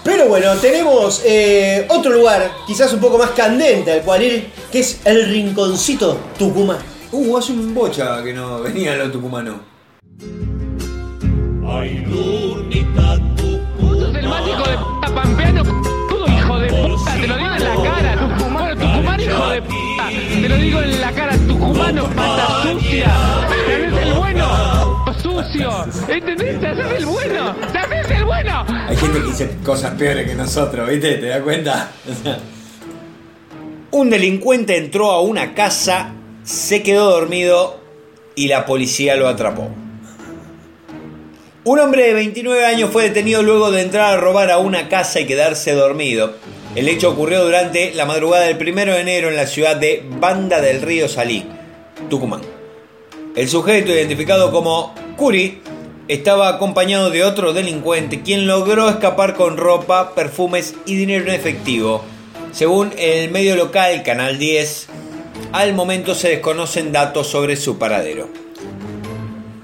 Pero bueno, tenemos eh, otro lugar, quizás un poco más candente al cual ir, que es el rinconcito Tucumán. Uh, hace un bocha que no venía los tucumanos. el mágico tucumano, pata sucia. Te haces el bueno, sucio. ¿Entendés? Te haces el bueno. Te haces el bueno. Hay gente que dice cosas peores que nosotros, ¿viste? ¿Te das cuenta? Un delincuente entró a una casa, se quedó dormido y la policía lo atrapó. Un hombre de 29 años fue detenido luego de entrar a robar a una casa y quedarse dormido. El hecho ocurrió durante la madrugada del 1 de enero en la ciudad de Banda del Río Salí, Tucumán. El sujeto, identificado como Curi, estaba acompañado de otro delincuente, quien logró escapar con ropa, perfumes y dinero en efectivo. Según el medio local Canal 10, al momento se desconocen datos sobre su paradero.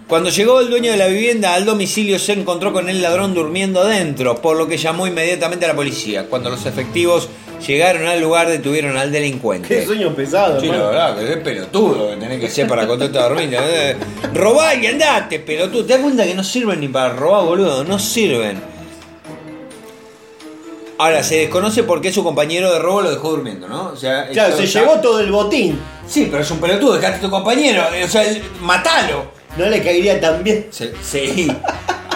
Cuando llegó el dueño de la vivienda al domicilio se encontró con el ladrón durmiendo adentro, por lo que llamó inmediatamente a la policía. Cuando los efectivos llegaron al lugar detuvieron al delincuente. Qué sueño pesado, Sí, la hermano. verdad, que es pelotudo que tenés que ser para contarte a dormir. Eh, Robá y andate, pelotudo. ¿Te das cuenta que no sirven ni para robar, boludo? No sirven. Ahora, se desconoce por qué su compañero de robo lo dejó durmiendo, ¿no? O sea, Claro, esto se está- llevó todo el botín. Sí, pero es un pelotudo, dejaste a tu compañero. eh, O sea, el- matalo. No le caería tan bien. Sí.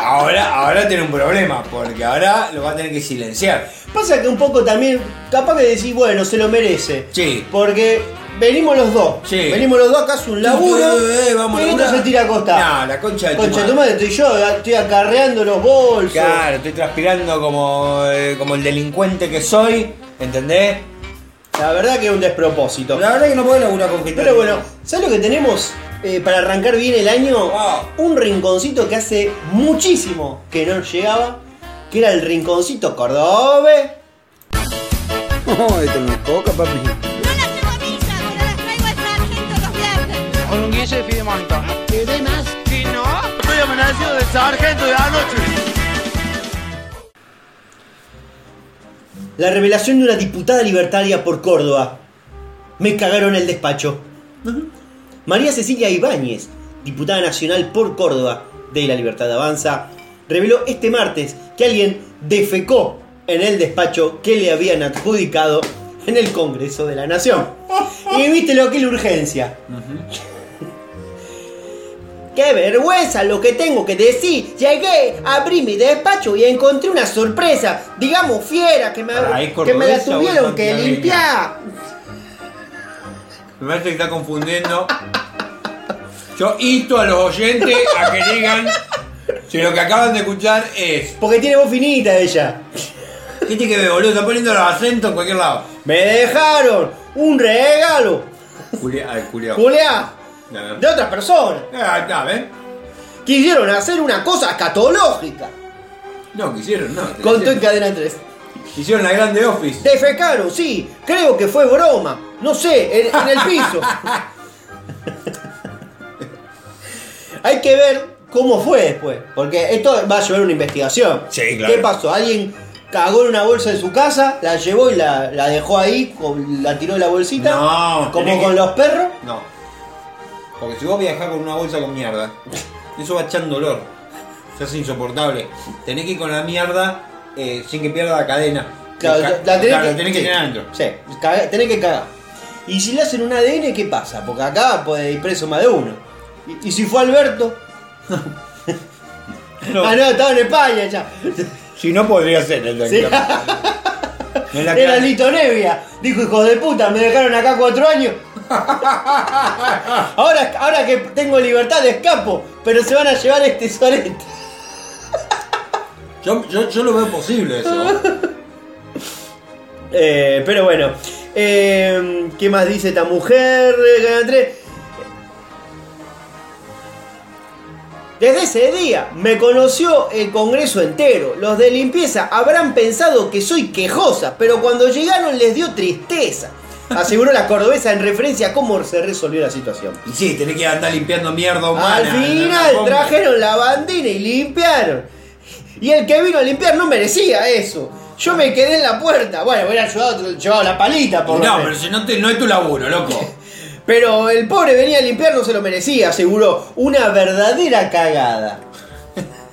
Sí. Ahora, ahora tiene un problema, porque ahora lo va a tener que silenciar. Pasa que un poco también, capaz que decís, bueno, se lo merece. Sí. Porque venimos los dos. Sí. Venimos los dos acá, es un laburo. Eh, eh, vamos, y esto labura. se tira a costar. No, la concha de Concha tu madre, estoy yo, estoy acarreando los bolsos. Claro, estoy transpirando como, eh, como el delincuente que soy, ¿entendés? La verdad que es un despropósito. La verdad que no puedo laburar con gente. Pero bueno, ¿sabes lo que tenemos eh, para arrancar bien el año? Wow. Un rinconcito que hace muchísimo que no llegaba, que era el rinconcito cordobés. No, esto no es coca, papi. No las llevo a misa, pero las traigo al sargento los viernes. Con un guille de fidemonito. ¿Querés más? Si no, Estoy amenazado del sargento de anoche. La revelación de una diputada libertaria por Córdoba. Me cagaron el despacho. María Cecilia Ibáñez, diputada nacional por Córdoba de la Libertad Avanza, reveló este martes que alguien defecó en el despacho que le habían adjudicado en el Congreso de la Nación. Y viste lo que es la urgencia. ¡Qué vergüenza lo que tengo que decir! Llegué, abrí mi despacho y encontré una sorpresa, digamos fiera, que me, Pará, ¿es que me la tuvieron que limpiar. Me parece que está confundiendo. Yo insto a los oyentes a que digan si lo que acaban de escuchar es. Porque tiene voz finita ella. ¿Qué tiene que ver, boludo? Está poniendo los acentos en cualquier lado. Me dejaron un regalo, Julia, ay, Julia. De otras personas. Ah, ¿ven? Quisieron hacer una cosa escatológica. No, quisieron, no. Contó en cadena 3. Hicieron la grande office. Defecaron, sí, creo que fue broma. No sé, en, en el piso. Hay que ver cómo fue después. Porque esto va a llevar una investigación. Sí, claro. ¿Qué pasó? ¿Alguien cagó en una bolsa de su casa? ¿La llevó y la, la dejó ahí? ¿La tiró de la bolsita? No, ¿Como con que- los perros? No. Porque si vos viajás con una bolsa con mierda, eso va echando olor. Se hace insoportable. Tenés que ir con la mierda eh, sin que pierda la cadena. Claro, Ca- la tenés claro, que, tenés que sí, tener adentro. Sí, tenés que cagar. Y si le hacen un ADN, ¿qué pasa? Porque acá puede ir preso más de uno. ¿Y, y si fue Alberto? No. Ah, no, estaba en España ya. Si no, podría ser el Sí. En la Era. Lito Nevia. Dijo, hijos de puta, me dejaron acá cuatro años. Ahora, ahora que tengo libertad escapo, pero se van a llevar este solete. Yo, yo, yo lo veo posible eso. Eh, pero bueno, eh, ¿qué más dice esta mujer? Desde ese día me conoció el Congreso entero. Los de limpieza habrán pensado que soy quejosa, pero cuando llegaron les dio tristeza. Aseguró la cordobesa en referencia a cómo se resolvió la situación. Y sí, tenés que andar limpiando mierda humana. Al final trajeron la bandina y limpiaron. Y el que vino a limpiar no merecía eso. Yo me quedé en la puerta. Bueno, hubiera ayudado, llevado la palita por No, pero si no, te, no es tu laburo, loco. Pero el pobre venía a limpiar, no se lo merecía, aseguró. Una verdadera cagada.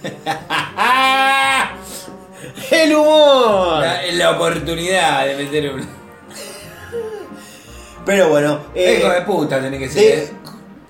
El humor. La, la oportunidad de meter un. Pero bueno, eh, Hijo de puta tenés que ser. de- eh.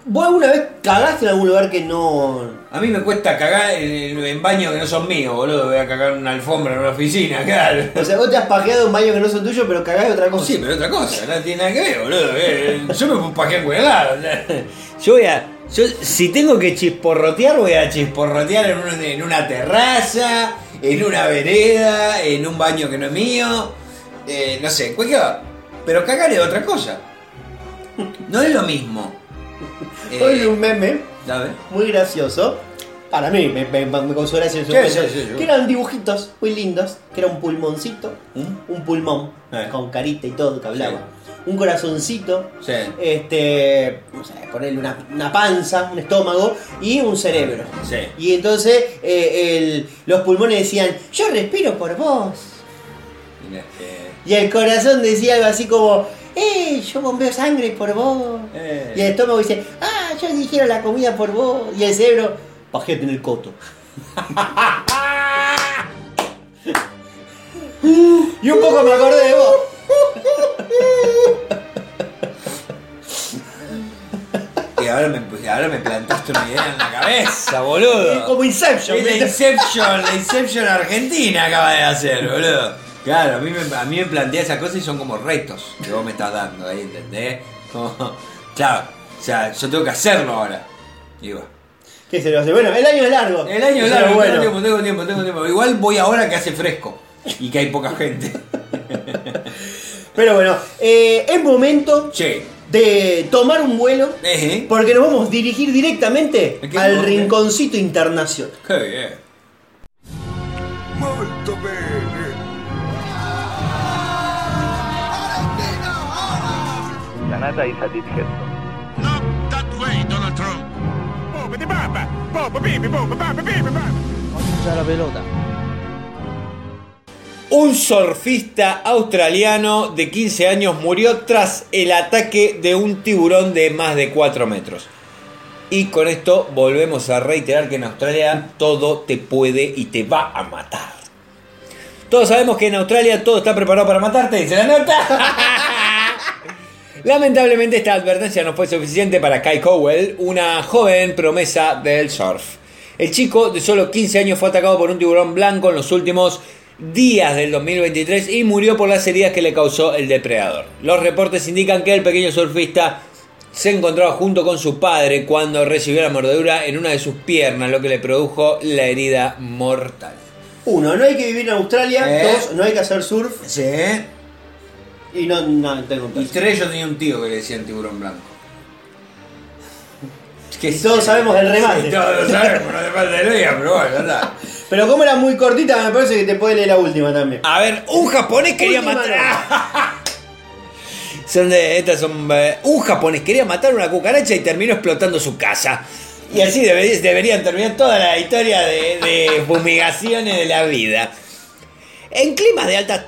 ¿Vos alguna vez cagaste en algún lugar que no. A mí me cuesta cagar en, en baños que no son míos, boludo. Voy a cagar en una alfombra en una oficina, claro. O sea, vos te has pajeado en baños que no son tuyos, pero cagás de otra cosa? Sí, pero otra cosa, no tiene nada que ver, boludo. Eh, Yo me puedo pajear en cualquier. Yo voy a. Yo, si tengo que chisporrotear, voy a chisporrotear en, un- en una terraza, en una vereda, en un baño que no es mío. eh, no sé, cualquier. Pero cagar es otra cosa. No es lo mismo. Eh, Hoy un meme muy gracioso. Para mí, me, me, me causó gracia en su Sí, momento, sí, sí, sí. Que eran dibujitos muy lindos. Que era un pulmoncito, ¿Mm? un pulmón, Eh. con carita y todo que hablaba. Un corazoncito, Sí. este, no sé, ponerle una, una panza, un estómago y un cerebro. Sí. Y entonces eh, el- los pulmones decían, yo respiro por vos. Mira, Y el corazón decía algo así como, eh, yo bombeo sangre por vos. Eh. Y el estómago dice, ah, yo digiero la comida por vos. Y el cerebro, pajete en el coto. y un poco me acordé de vos. Y ahora me, ahora me plantaste una idea en la cabeza, boludo. Como Inception. Es la. Inception, la Inception Argentina acaba de hacer, boludo. Claro, a mí, me, a mí me plantea esas cosas y son como retos que vos me estás dando ahí, ¿entendés? Como, claro, o sea, yo tengo que hacerlo ahora. Y bueno. ¿Qué se lo hace? Bueno, el año es largo. El año es largo, bueno. tengo tiempo, tengo tiempo, tengo tiempo. Igual voy ahora que hace fresco y que hay poca gente. Pero bueno, eh, es momento Che, de tomar un vuelo. Porque nos vamos a dirigir directamente ¿A qué al rinconcito internacional. qué bien. Y satisfecho. Not that way, Donald Trump. Un surfista australiano de 15 años murió tras el ataque de un tiburón de más de 4 metros. Y con esto volvemos a reiterar que en Australia todo te puede y te va a matar. Todos sabemos que en Australia todo está preparado para matarte, dice la nota. Lamentablemente esta advertencia no fue suficiente para Kai Cowell, una joven promesa del surf. El chico de solo 15 años fue atacado por un tiburón blanco en los últimos días del 2023 y murió por las heridas que le causó el depredador. Los reportes indican que el pequeño surfista se encontraba junto con su padre cuando recibió la mordedura en una de sus piernas, lo que le produjo la herida mortal. Uno, no hay que vivir en Australia. ¿Eh? Dos, no hay que hacer surf. Sí. Y no, no tengo Y tres, yo tenía un tío que le decía el tiburón blanco. Y todos sabemos el remate. Sí, todos lo sabemos, no hace falta que lo diga, pero bueno, anda. Pero como era muy cortita, me parece que te puede leer la última también. A ver, un japonés quería Última matar. son de, estas son. eh, un japonés quería matar una cucaracha y terminó explotando su casa. Y así debería- deberían terminar toda la historia de, de fumigaciones de la vida. En climas de altas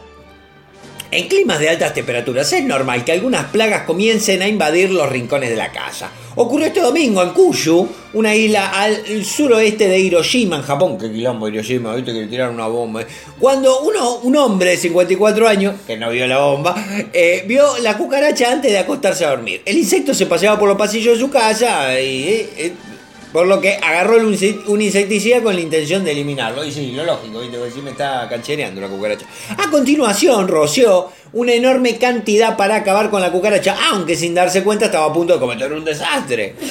en climas de altas temperaturas es normal que algunas plagas comiencen a invadir los rincones de la casa. Ocurrió este domingo en Kyushu, una isla al suroeste de Hiroshima, en Japón. Qué quilombo Hiroshima, viste que le tiraron una bomba. Cuando uno, un hombre de 54 años, que no vio la bomba, eh, vio la cucaracha antes de acostarse a dormir. El insecto se paseaba por los pasillos de su casa y... eh, eh, por lo que agarró un insecticida con la intención de eliminarlo. Y sí, lo lógico, ¿viste? Porque sí me está canchereando la cucaracha. A continuación, roció una enorme cantidad para acabar con la cucaracha, aunque sin darse cuenta estaba a punto de cometer un desastre.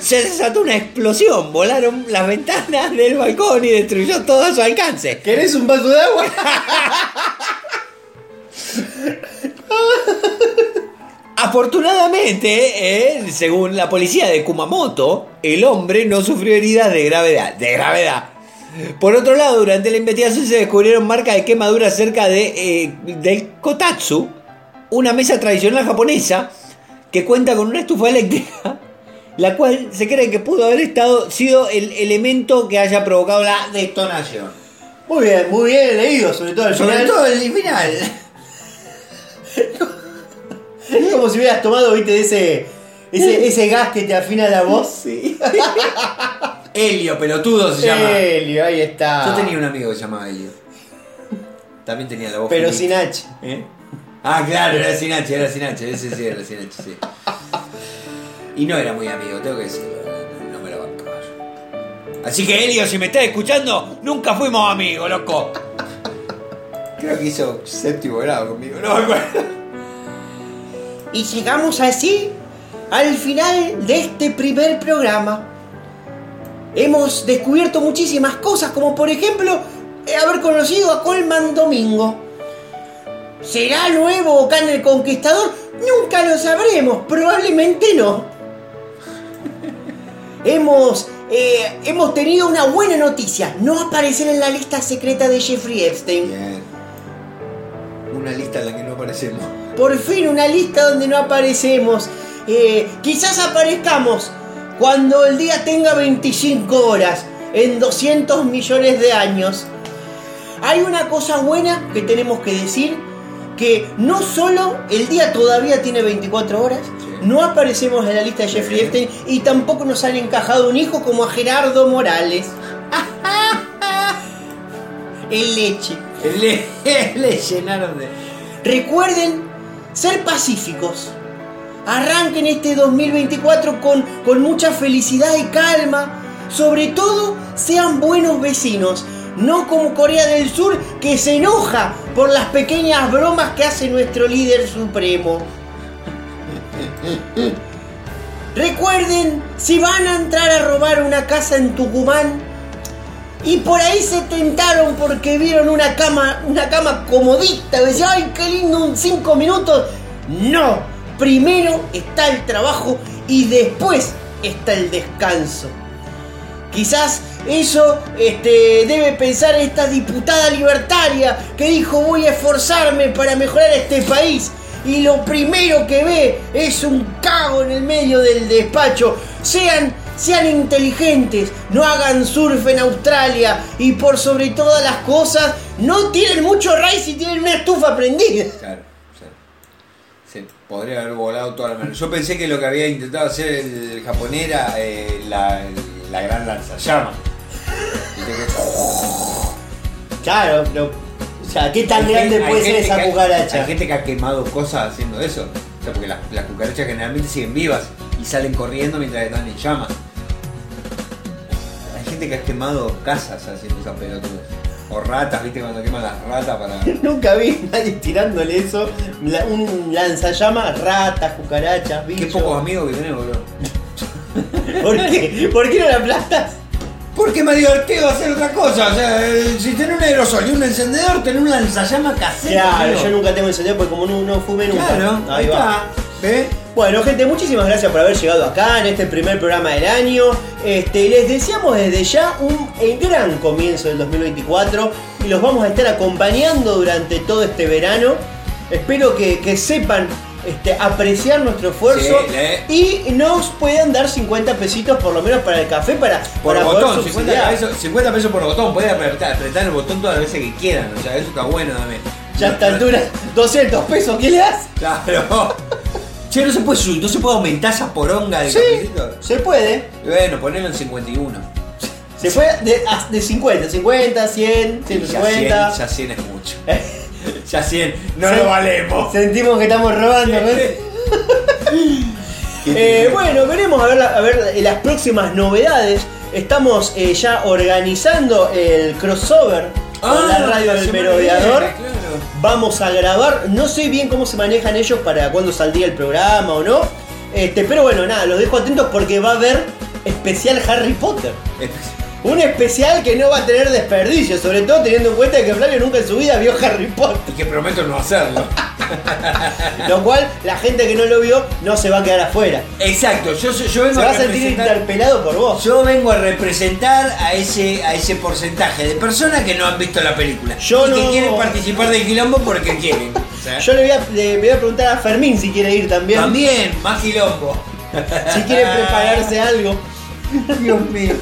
Se desató una explosión, volaron las ventanas del balcón y destruyó todo a su alcance. ¿Querés un vaso de agua? Afortunadamente, eh, según la policía de Kumamoto, el hombre no sufrió heridas de gravedad. De gravedad. Por otro lado, durante la investigación se descubrieron marcas de quemaduras cerca de, eh, del kotatsu, una mesa tradicional japonesa que cuenta con una estufa eléctrica, la cual se cree que pudo haber estado sido el elemento que haya provocado la detonación. Muy bien, muy bien leído, sobre todo al Sobre final. todo el final. Es como si hubieras tomado, viste, ese, ese, ese gas que te afina la voz. Helio, pelotudo se llama. Helio, ahí está. Yo tenía un amigo que se llamaba Helio. También tenía la voz. Pero finita. sin H. ¿Eh? Ah, claro, era sin H, era sin H, ese sí era sin H, sí. Y no era muy amigo, tengo que decirlo, no, no me lo bancaba yo. Así que Elio, si me estás escuchando, nunca fuimos amigos, loco. Creo que hizo séptimo grado conmigo, no me acuerdo. Y llegamos así al final de este primer programa. Hemos descubierto muchísimas cosas, como por ejemplo eh, haber conocido a Colman Domingo. ¿Será nuevo Can el Conquistador? Nunca lo sabremos, probablemente no. hemos, eh, hemos tenido una buena noticia, no aparecer en la lista secreta de Jeffrey Epstein. Bien. Una lista en la que no aparecemos. Por fin una lista donde no aparecemos. Eh, quizás aparezcamos cuando el día tenga 25 horas, en 200 millones de años. Hay una cosa buena que tenemos que decir, que no solo el día todavía tiene 24 horas, no aparecemos en la lista de Jeffrey Epstein y tampoco nos han encajado un hijo como a Gerardo Morales. El leche. Le, le llenaron de. Recuerden ser pacíficos. Arranquen este 2024 con, con mucha felicidad y calma. Sobre todo, sean buenos vecinos. No como Corea del Sur que se enoja por las pequeñas bromas que hace nuestro líder supremo. Recuerden, si van a entrar a robar una casa en Tucumán, y por ahí se tentaron porque vieron una cama, una cama comodita. Decían, ay, qué lindo, un cinco minutos. No, primero está el trabajo y después está el descanso. Quizás eso este, debe pensar esta diputada libertaria que dijo voy a esforzarme para mejorar este país. Y lo primero que ve es un cago en el medio del despacho. Sean sean inteligentes, no hagan surf en Australia y por sobre todas las cosas, no tienen mucho raíz si tienen una estufa prendida. Claro, sí. Sí, podría haber volado toda la mano. Yo pensé que lo que había intentado hacer el japonés era eh, la, la gran lanzallama. Claro, pero. O sea, ¿qué tan Hay grande gente- puede ser gente esa que ha- cucaracha? Hay gente que ha quemado cosas haciendo eso. O sea, porque las, las cucarachas generalmente siguen vivas y salen corriendo mientras están en llamas. Hay gente que ha quemado casas haciendo esas pelotudas. O ratas, viste, cuando queman las ratas para. Nunca vi nadie tirándole eso. la- un lanzallamas, ratas, cucarachas, Qué bichos. pocos amigos que tenemos, bro. ¿Por qué? ¿Por qué no la aplastas? Porque me divertido hacer otra cosa. O sea, eh, si tenés un aerosol y un encendedor, tenés un lanzallama casero. Claro, amigo. yo nunca tengo encendido porque como no, no fumé nunca. Claro, ahí, está. ¿Ves? Bueno, gente, muchísimas gracias por haber llegado acá en este primer programa del año. Este, les deseamos desde ya un eh, gran comienzo del 2024 y los vamos a estar acompañando durante todo este verano. Espero que, que sepan este, apreciar nuestro esfuerzo Sí, y nos puedan dar 50 pesitos por lo menos para el café para, Por para poder botón, 50 subsidiar. pesos, 50 pesos por botón. Pueden apretar, apretar el botón todas las veces que quieran. O sea, eso está bueno también. Ya a esta altura, 200 pesos, ¿qué le das? Claro. Che, no se puede subir, no se puede aumentar esa poronga de Sí. cafecito. Se puede. Bueno, ponelo en 51. Se puede de, de 50, 50, 100, Ya 100, 150. ya 100 es mucho. Ya 100, no lo valemos. Sentimos que estamos robando. Eh, bueno, veremos a ver, la- a ver eh, las próximas novedades. Estamos eh, ya organizando el crossover con la radio del merodeador. Vamos a grabar, no sé bien cómo se manejan ellos para cuándo saldría el programa o no. Este, pero bueno, nada, los dejo atentos porque va a haber especial Harry Potter. Un especial que no va a tener desperdicio, sobre todo teniendo en cuenta que Flavio nunca en su vida vio Harry Potter. Y que prometo no hacerlo. Lo cual, la gente que no lo vio no se va a quedar afuera. Exacto, yo, yo vengo Se va a sentir interpelado por vos. Yo vengo a representar a ese, a ese porcentaje de personas que no han visto la película. Yo y que no- quieren participar del quilombo porque quieren. Yo le voy, a, le voy a preguntar a Fermín si quiere ir también. También, más quilombo. Si quiere prepararse algo. Dios mío.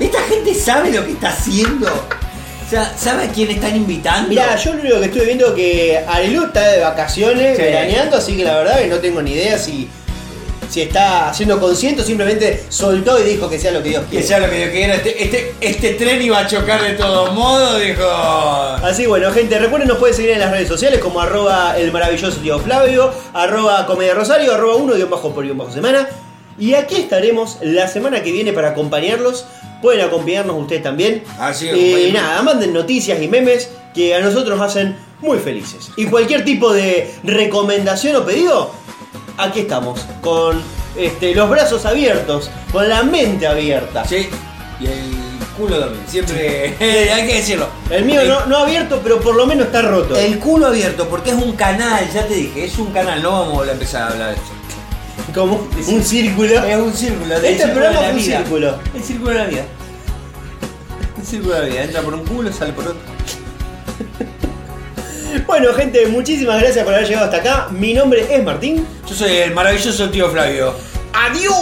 ¿Esta gente sabe lo que está haciendo? O sea, ¿sabe a quién están invitando? Mira, yo lo único que estuve viendo es que Arelu está de vacaciones, Sí. veraneando, así que la verdad que no tengo ni idea si, si está siendo consciente o simplemente soltó y dijo que sea lo que Dios Que quiere. sea lo que yo quiera. Este, este, este tren iba a chocar de todos modos, dijo. Así bueno, gente, recuerden nos pueden seguir en las redes sociales como arroba el maravilloso tío Flavio, arroba comedia rosario, arroba uno guion bajo por guion bajo semana. Y aquí estaremos la semana que viene para acompañarlos. Pueden acompañarnos ustedes también. Así es, y nada, manden noticias y memes que a nosotros nos hacen muy felices. Y cualquier tipo de recomendación o pedido, aquí estamos, con este, los brazos abiertos, con la mente abierta. Sí, y el culo también. Siempre hay que decirlo. El mío no, no abierto, pero por lo menos está roto. El culo abierto, porque es un canal, ya te dije, es un canal, no vamos a empezar a hablar de esto. Como un círculo. Es un círculo. del Este programa es un vida. círculo. El círculo de la vida. El círculo de la vida. Entra por un culo, sale por otro. Bueno, gente, muchísimas gracias por haber llegado hasta acá. Mi nombre es Martín. Yo soy el maravilloso tío Flavio. ¡Adiós!